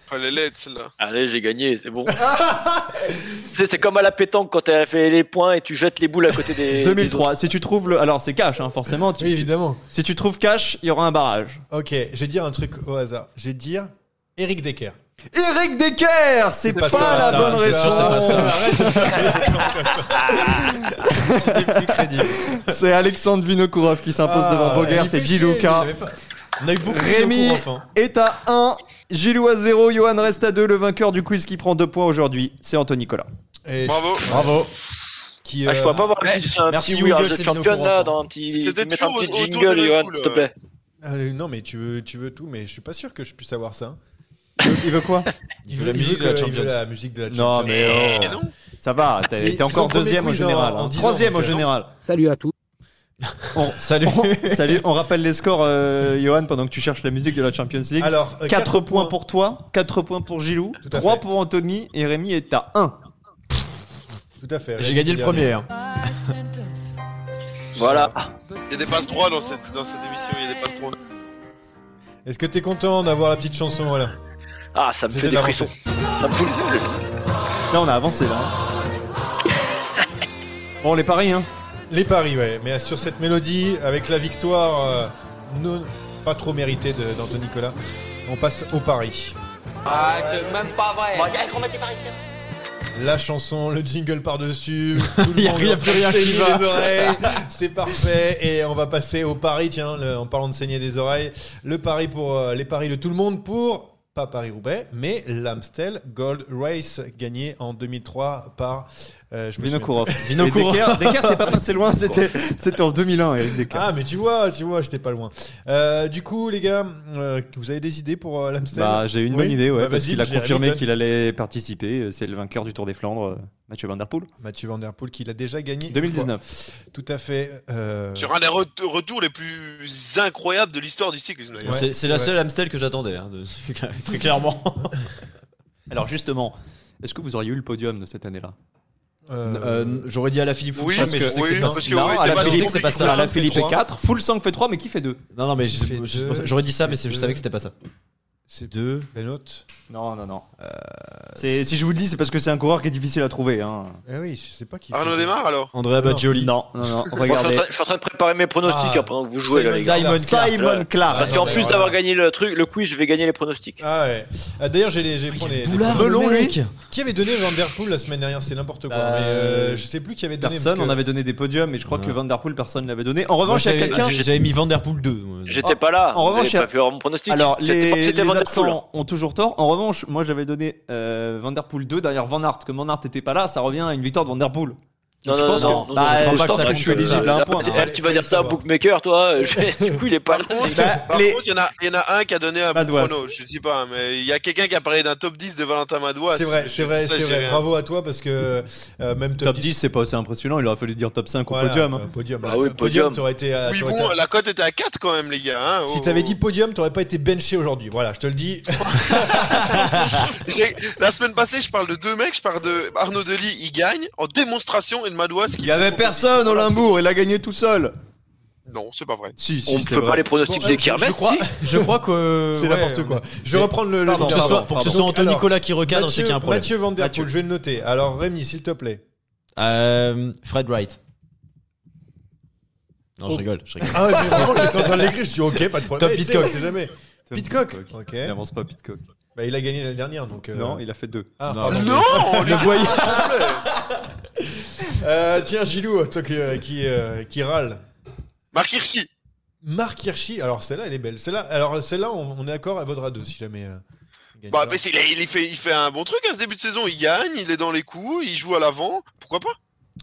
Fallait l'être, celle-là. Allez, j'ai gagné, c'est bon. c'est comme à la pétanque quand t'as fait les points et tu jettes les boules à côté des. 2003. Si tu trouves le. Alors, c'est cash, hein, forcément. Tu- Oui, évidemment. Si tu trouves cash, il y aura un barrage. Ok, je vais dire un truc au hasard. Je vais dire Eric Decker. Eric Decker C'est pas, pas la ça, bonne sûr, réponse. c'est C'est Alexandre Vinokourov qui s'impose Ah, devant Bogert et chier, On a eu beaucoup de Rémi hein. est à 1, Gilou à 0, Johan reste à 2. Le vainqueur du quiz qui prend 2 points aujourd'hui, c'est Anthony Nicolas. Et- Bravo. Bravo. Qui, Ah, je euh, pourrais pas avoir un petit, un merci petit We Are the Champion là, dans un petit. C'était mettre un petit autour de jingle, Johan, s'il te plaît. euh, non, mais tu veux, tu veux tout, mais je suis pas sûr que je puisse avoir ça. Il veut quoi? Il veut la musique de la il Champions. veut la musique de la Non, Champions. mais oh. Et non ça va, t'es encore deuxième au quiz en- général. en hein. 10 ans, Troisième au donc, euh, général. Salut à tous. On, Salut. on- salut, on rappelle les scores, euh, Johan, pendant que tu cherches la musique de la Champions League. Alors, euh, 4 quatre points pour toi, 4 points pour Gilou, Tout à 3 fait. pour Anthony et Rémi est à 1. Tout à fait. J'ai gagné le premier. hein. Voilà. Il y a des passes droits dans cette, dans cette émission, il y a des passes droits. Est-ce que t'es content d'avoir la petite chanson voilà? Ah, ça me fait des frissons. Ça me fout le- Là, on a avancé là. Bon, les paris, hein. Les paris, ouais. Mais sur cette mélodie, avec la victoire euh, non, pas trop méritée d'Anthony Nicolas, on passe au pari. Ah, c'est même pas vrai. La chanson, le jingle par-dessus, tout le Y a monde rien- qui va. les oreilles. C'est parfait. Et on va passer au pari, tiens, le- en parlant de saigner des oreilles. Le pari pour euh, les paris de tout le monde pour, pas Paris-Roubaix, mais l'Amstel Gold Race, gagné en 2003 par... euh, je Vinokourov. Vinokourov. Decker, Decker, t'es pas passé loin, c'était c'était en 2001, Eric Decker. Ah, mais tu vois, tu vois, j'étais pas loin. Euh, du coup, les gars, euh, vous avez des idées pour euh, l'Amstel? Bah, j'ai une Oui bonne idée, ouais, Bah, parce vas-y, qu'il a confirmé qu'il allait participer. C'est le vainqueur du Tour des Flandres, Mathieu Van Der Poel. Mathieu Van Der Poel qui l'a déjà gagné. une 2019. fois. Tout à fait. euh, Sur un des ret- retours les plus incroyables de l'histoire du cyclisme. Ouais, c'est c'est c'est la vrai. seule Amstel que j'attendais, hein, de- très clairement. Alors, justement, est-ce que vous auriez eu le podium de cette année-là? Euh, Euh, J'aurais dit à la Philippe Oui, mais je sais que oui, c'est pas. parce que Non, oui, à c'est la pas Philippe, si c'est pas ça. À la fait Philippe trois. 4, Full Sang fait 3, mais qui fait 2 Non, non, mais fait je- j'aurais dit ça, mais fait c'est- je savais que c'était pas ça. C'est Deux. Benoît. Non, non, non. C'est- Si je vous le dis, c'est parce que c'est un coureur qui est difficile à trouver. Hein. Eh oui, je sais pas qui. Arnaud fait- démarre alors Andrea Baggioli. Non, non, non. Moi, je, suis en Regardez. train, je suis en train de préparer mes pronostics Ah. hein, pendant que vous jouez, là, les gars. Simon Clark. Simon Clark. Parce Ah, qu'en plus d'avoir gagné le truc, le quiz, je vais gagner les pronostics. Ah ouais. Ah, D'ailleurs, j'ai les, j'ai prends les. les- Boulard, Melon, le lui. mec. Qui avait donné Van Der Poel la semaine dernière? C'est n'importe quoi. Bah, mais euh, je sais plus qui avait donné. Personne, parce on que- avait donné des podiums, mais je crois que. Van Der Poel, personne ne l'avait donné. En Moi, revanche, il y a j'avais- quelqu'un. J'avais mis Van Der Poel 2. moi. J'étais Oh, pas là. en vous revanche, avez il y a- pas pu avoir mon pronostic. Alors, C'était les, pas- c'était les Van Absents ont toujours tort. En revanche, moi j'avais donné euh, Van Der Poel 2 derrière Van Aert. Comme Van Aert n'était pas là, ça revient à une victoire de Van Der Poel. Non, Je non, pense non, que- non, non, bah, non, je je pense que que je suis éligible à un point. Eh, Tu vas dire ça à Bookmaker, toi je- Du coup, il est pas là. Par contre, Bah, par les- contre, il y, en a- un qui a donné un bon chrono. Je sais pas, mais il y a quelqu'un qui a parlé d'un top 10 de Valentin Madouas. C'est vrai, c'est vrai, c'est vrai. rien. Bravo à toi parce que euh, même top, Top 10, c'est pas aussi impressionnant. Il aurait fallu dire top 5 au Voilà, podium. hein. Bah podium, podium. t'aurais été. Oui, bon, la cote était à 4 quand même, les gars. hein. Si Oh, t'avais oh. dit podium, t'aurais pas été benché aujourd'hui. Voilà, je te le dis. La semaine passée, je parle de deux mecs. Je parle de Arnaud Delis, il gagne en démonstration et Madouas qui. Il y avait personne au Limbourg, il a gagné tout seul. Non, c'est pas vrai. Si, si, On ne c'est fait vrai. pas les pronostics Bon, des euh, je- crois, si je crois que. C'est ouais, n'importe quoi. Je vais reprendre le. le Pardon, Pour que ce numéro. soit, pour que ce soit Anthony alors, Nicolas qui recadre, c'est Mathieu, qu'il y a un problème. Mathieu Van Der. Poel, je vais le noter. Alors Rémi, s'il te plaît. Euh, Fred Wright. Non, Oh. je rigole, je rigole. Ah, mais vraiment, j'étais en train de l'écrire. Je suis ok, pas de problème. Sais, Pitcock. sait jamais. Pitcock. Ok. Il avance pas Pitcock. Bah, il a gagné l'année dernière, donc. euh, Non, il a fait 2. Ah, Non. pardon. Non, Le voyez. Euh, tiens, Gilou, toi qui, euh, qui, euh, qui râle. Marc Hirschi. Marc Hirschi. Alors celle-là, elle est belle. Celle-là, alors celle-là, on, on est d'accord, elle vaudra 2 si jamais. euh, Bah, c'est- il, il fait, il fait un bon truc à ce début de saison. Il gagne, il est dans les coups, il joue à l'avant. Pourquoi pas?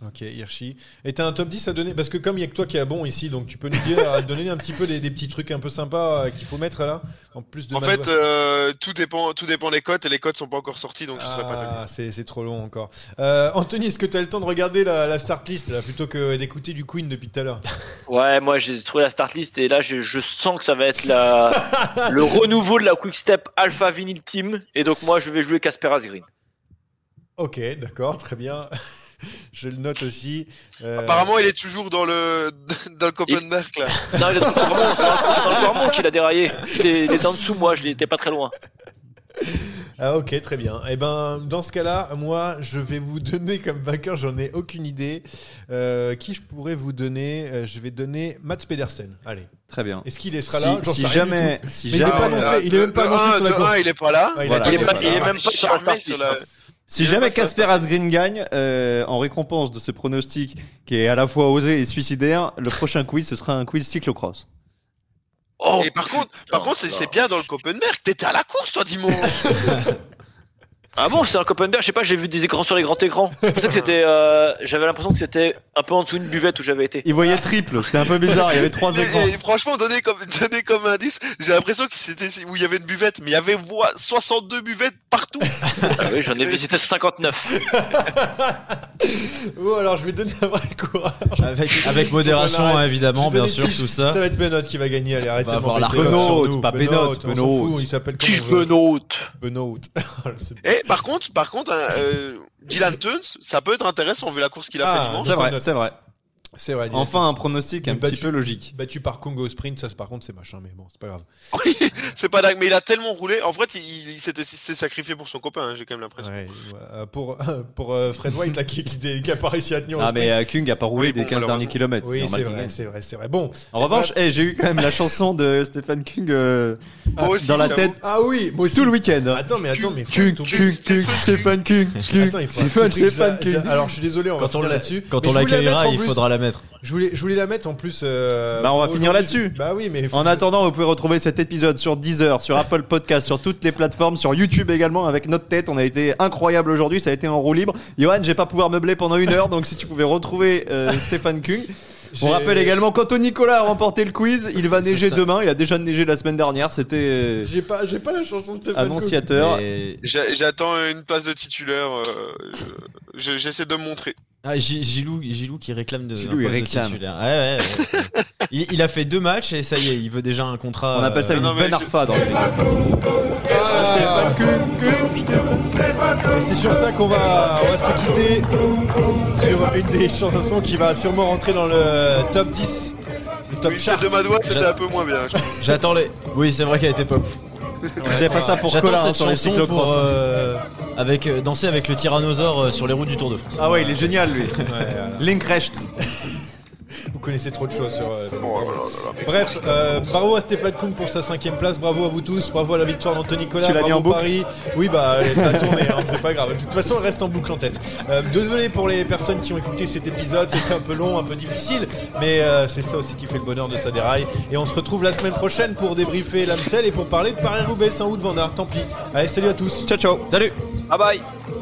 Ok, Hirschi. Et t'as un top 10 à donner Parce que comme il y a que toi qui est bon ici, donc tu peux nous dire, à donner un petit peu des, des petits trucs un peu sympas euh, qu'il faut mettre là, en plus de. En fait, euh, tout dépend, tout dépend des cotes et les cotes sont pas encore sorties, donc je serais pas Ah, c'est c'est trop long encore. Euh, Anthony, est-ce que tu as le temps de regarder la, la start list là, plutôt que d'écouter du Queen depuis tout à l'heure? Ouais, moi j'ai trouvé la start list et là je, je sens que ça va être la, le renouveau de la Quick Step Alpha Vinyl Team. Et donc moi je vais jouer Casper Asgreen. Ok, d'accord, très bien. Je le note aussi. Euh, Apparemment, il est toujours dans le dans le Copenhague là. Non, il est dans le Cormont, qu'il a déraillé. Il est, il est en dessous, moi je n'étais pas très loin. Ah ok, très bien. Et ben, dans ce cas-là, moi, je vais vous donner comme vainqueur, j'en ai aucune idée. Euh, qui je pourrais vous donner Euh, Je vais donner Mats Pedersen. Allez. Très bien. Est-ce qu'il sera Si- là J'en si sais rien du jamais- tout. si Mais il est jamais- pas annoncé. Il est même pas annoncé sur la course. il est pas là. Ouais, il Il est il même pas sur la Si jamais Casper Asgreen gagne, euh, en récompense de ce pronostic qui est à la fois osé et suicidaire, le prochain quiz ce sera un quiz cyclocross. Oh, Et par contre, par contre, c'est c'est bien dans le Copenberg. T'étais à la course, toi, dimanche. Ah bon, c'est un Copenberg, je sais pas, j'ai vu des écrans sur les grands écrans. C'est pour ça que c'était. euh, j'avais l'impression que c'était un peu en dessous d'une buvette où j'avais été. Il voyait triple, c'était un peu bizarre, il y avait trois Et- écrans. et franchement, donné comme, donné comme indice, j'ai l'impression que c'était où il y avait une buvette, mais il y avait voi- 62 buvettes partout. Ah oui, j'en ai visité 59. Oh, alors je vais donner un vrai courage. Avec, avec modération, hein, évidemment, bien sûr, six. tout ça. Ça va être Benoît qui va gagner. Allez, arrêtez va de m'embêter la Benoît, pas Benoît, Benoît, Il s'appelle veut. Benoît Benoît. C'est- Et par contre, par contre, hein, euh, Dylan Tuns, ça peut être intéressant vu la course qu'il a Ah, fait dimanche. C'est vrai, c'est vrai. C'est vrai. Enfin un pronostic un Mais petit peu logique. Battu par Congo Sprint, ça c'est- par contre c'est machin, mais bon, c'est pas grave. Oui, c'est pas dingue, mais il a tellement roulé. En fait, il, il s'était s'est sacrifié pour son copain. hein, J'ai quand même l'impression. Ouais, euh, pour pour euh, Fred White là, qui, qui, qui a pas réussi à tenir Ah mais euh, Kung a pas roulé Oui, des bon, 15 derniers kilomètres. Oui, c'est vrai, c'est vrai, c'est vrai. Bon. En revanche, eh, j'ai eu quand même la chanson de Stéphane Kung euh, aussi, dans la tête Ah oui, moi aussi. tout le week-end. hein. Attends, mais attends, mais faut Kung, Kung, Kung, Stéphane Kung, Kung, Attends, il faut Stéphane, Kung. Alors, je suis désolé, on va Quand on finir l'a- là-dessus. Quand on l'accueillera, il faudra la mettre. Je voulais, je voulais la mettre en plus. euh, Bah, on va pour finir aujourd'hui. là-dessus. Bah oui, mais. En attendant, vous pouvez retrouver cet épisode sur Deezer, sur Apple Podcast, sur toutes les plateformes, sur YouTube également avec notre tête. On a été incroyable aujourd'hui, ça a été en roue libre. Johan, je vais pas pouvoir meubler pendant une heure, donc si tu pouvais retrouver euh, Stéphane Kung. On J'ai- rappelle également qu'Anthony Nicolas a remporté le quiz. Il va C'est neiger ça. demain. Il a déjà neigé la semaine dernière. C'était euh, J'ai pas, j'ai pas la chanson de Stéphane annonciateur. Et- J'ai- J'attends une place de titulaire. euh, je- J'essaie de me montrer. Ah, Gi- Gilou, Gilou qui réclame de, Gilou, un il poste de réclame. titulaire. Ouais, ouais, ouais. il, il a fait deux matchs et ça y est, il veut déjà un contrat. On appelle ça euh, une non, Ben je- Arfa dans le c'est sur ça qu'on va, on va se quitter sur une des chansons qui va sûrement rentrer dans le top 10. Le top Oui, chart. de Madoua, c'était un peu moins bien. J'attends les. Oui, c'est vrai qu'elle était pas ouf. C'est pas ça pour J'attends Colin hein, cette sur les chanson cyclocross. pour euh, avec euh, danser avec le tyrannosaure euh, sur les routes du Tour de France. Ah ouais, il est génial lui. Linkrecht. Vous connaissez trop de choses sur. euh, Oh là là là là. Bref, euh, bravo à Stéphane Kuhn pour sa cinquième place, bravo à vous tous, bravo à la victoire d'Anthony Nicolas, Tu l'as bravo mis en boucle Paris. Oui bah allez, ça a tourné, hein, c'est pas grave. De toute façon, elle reste en boucle en tête. Euh, désolé pour les personnes qui ont écouté cet épisode, c'était un peu long, un peu difficile, mais euh, c'est ça aussi qui fait le bonheur de sa déraille. Et on se retrouve la semaine prochaine pour débriefer l'Amstel et pour parler de Paris-Roubaix sans Wood Van Aert, tant pis. Allez, salut à tous. Ciao ciao. Salut Bye bye.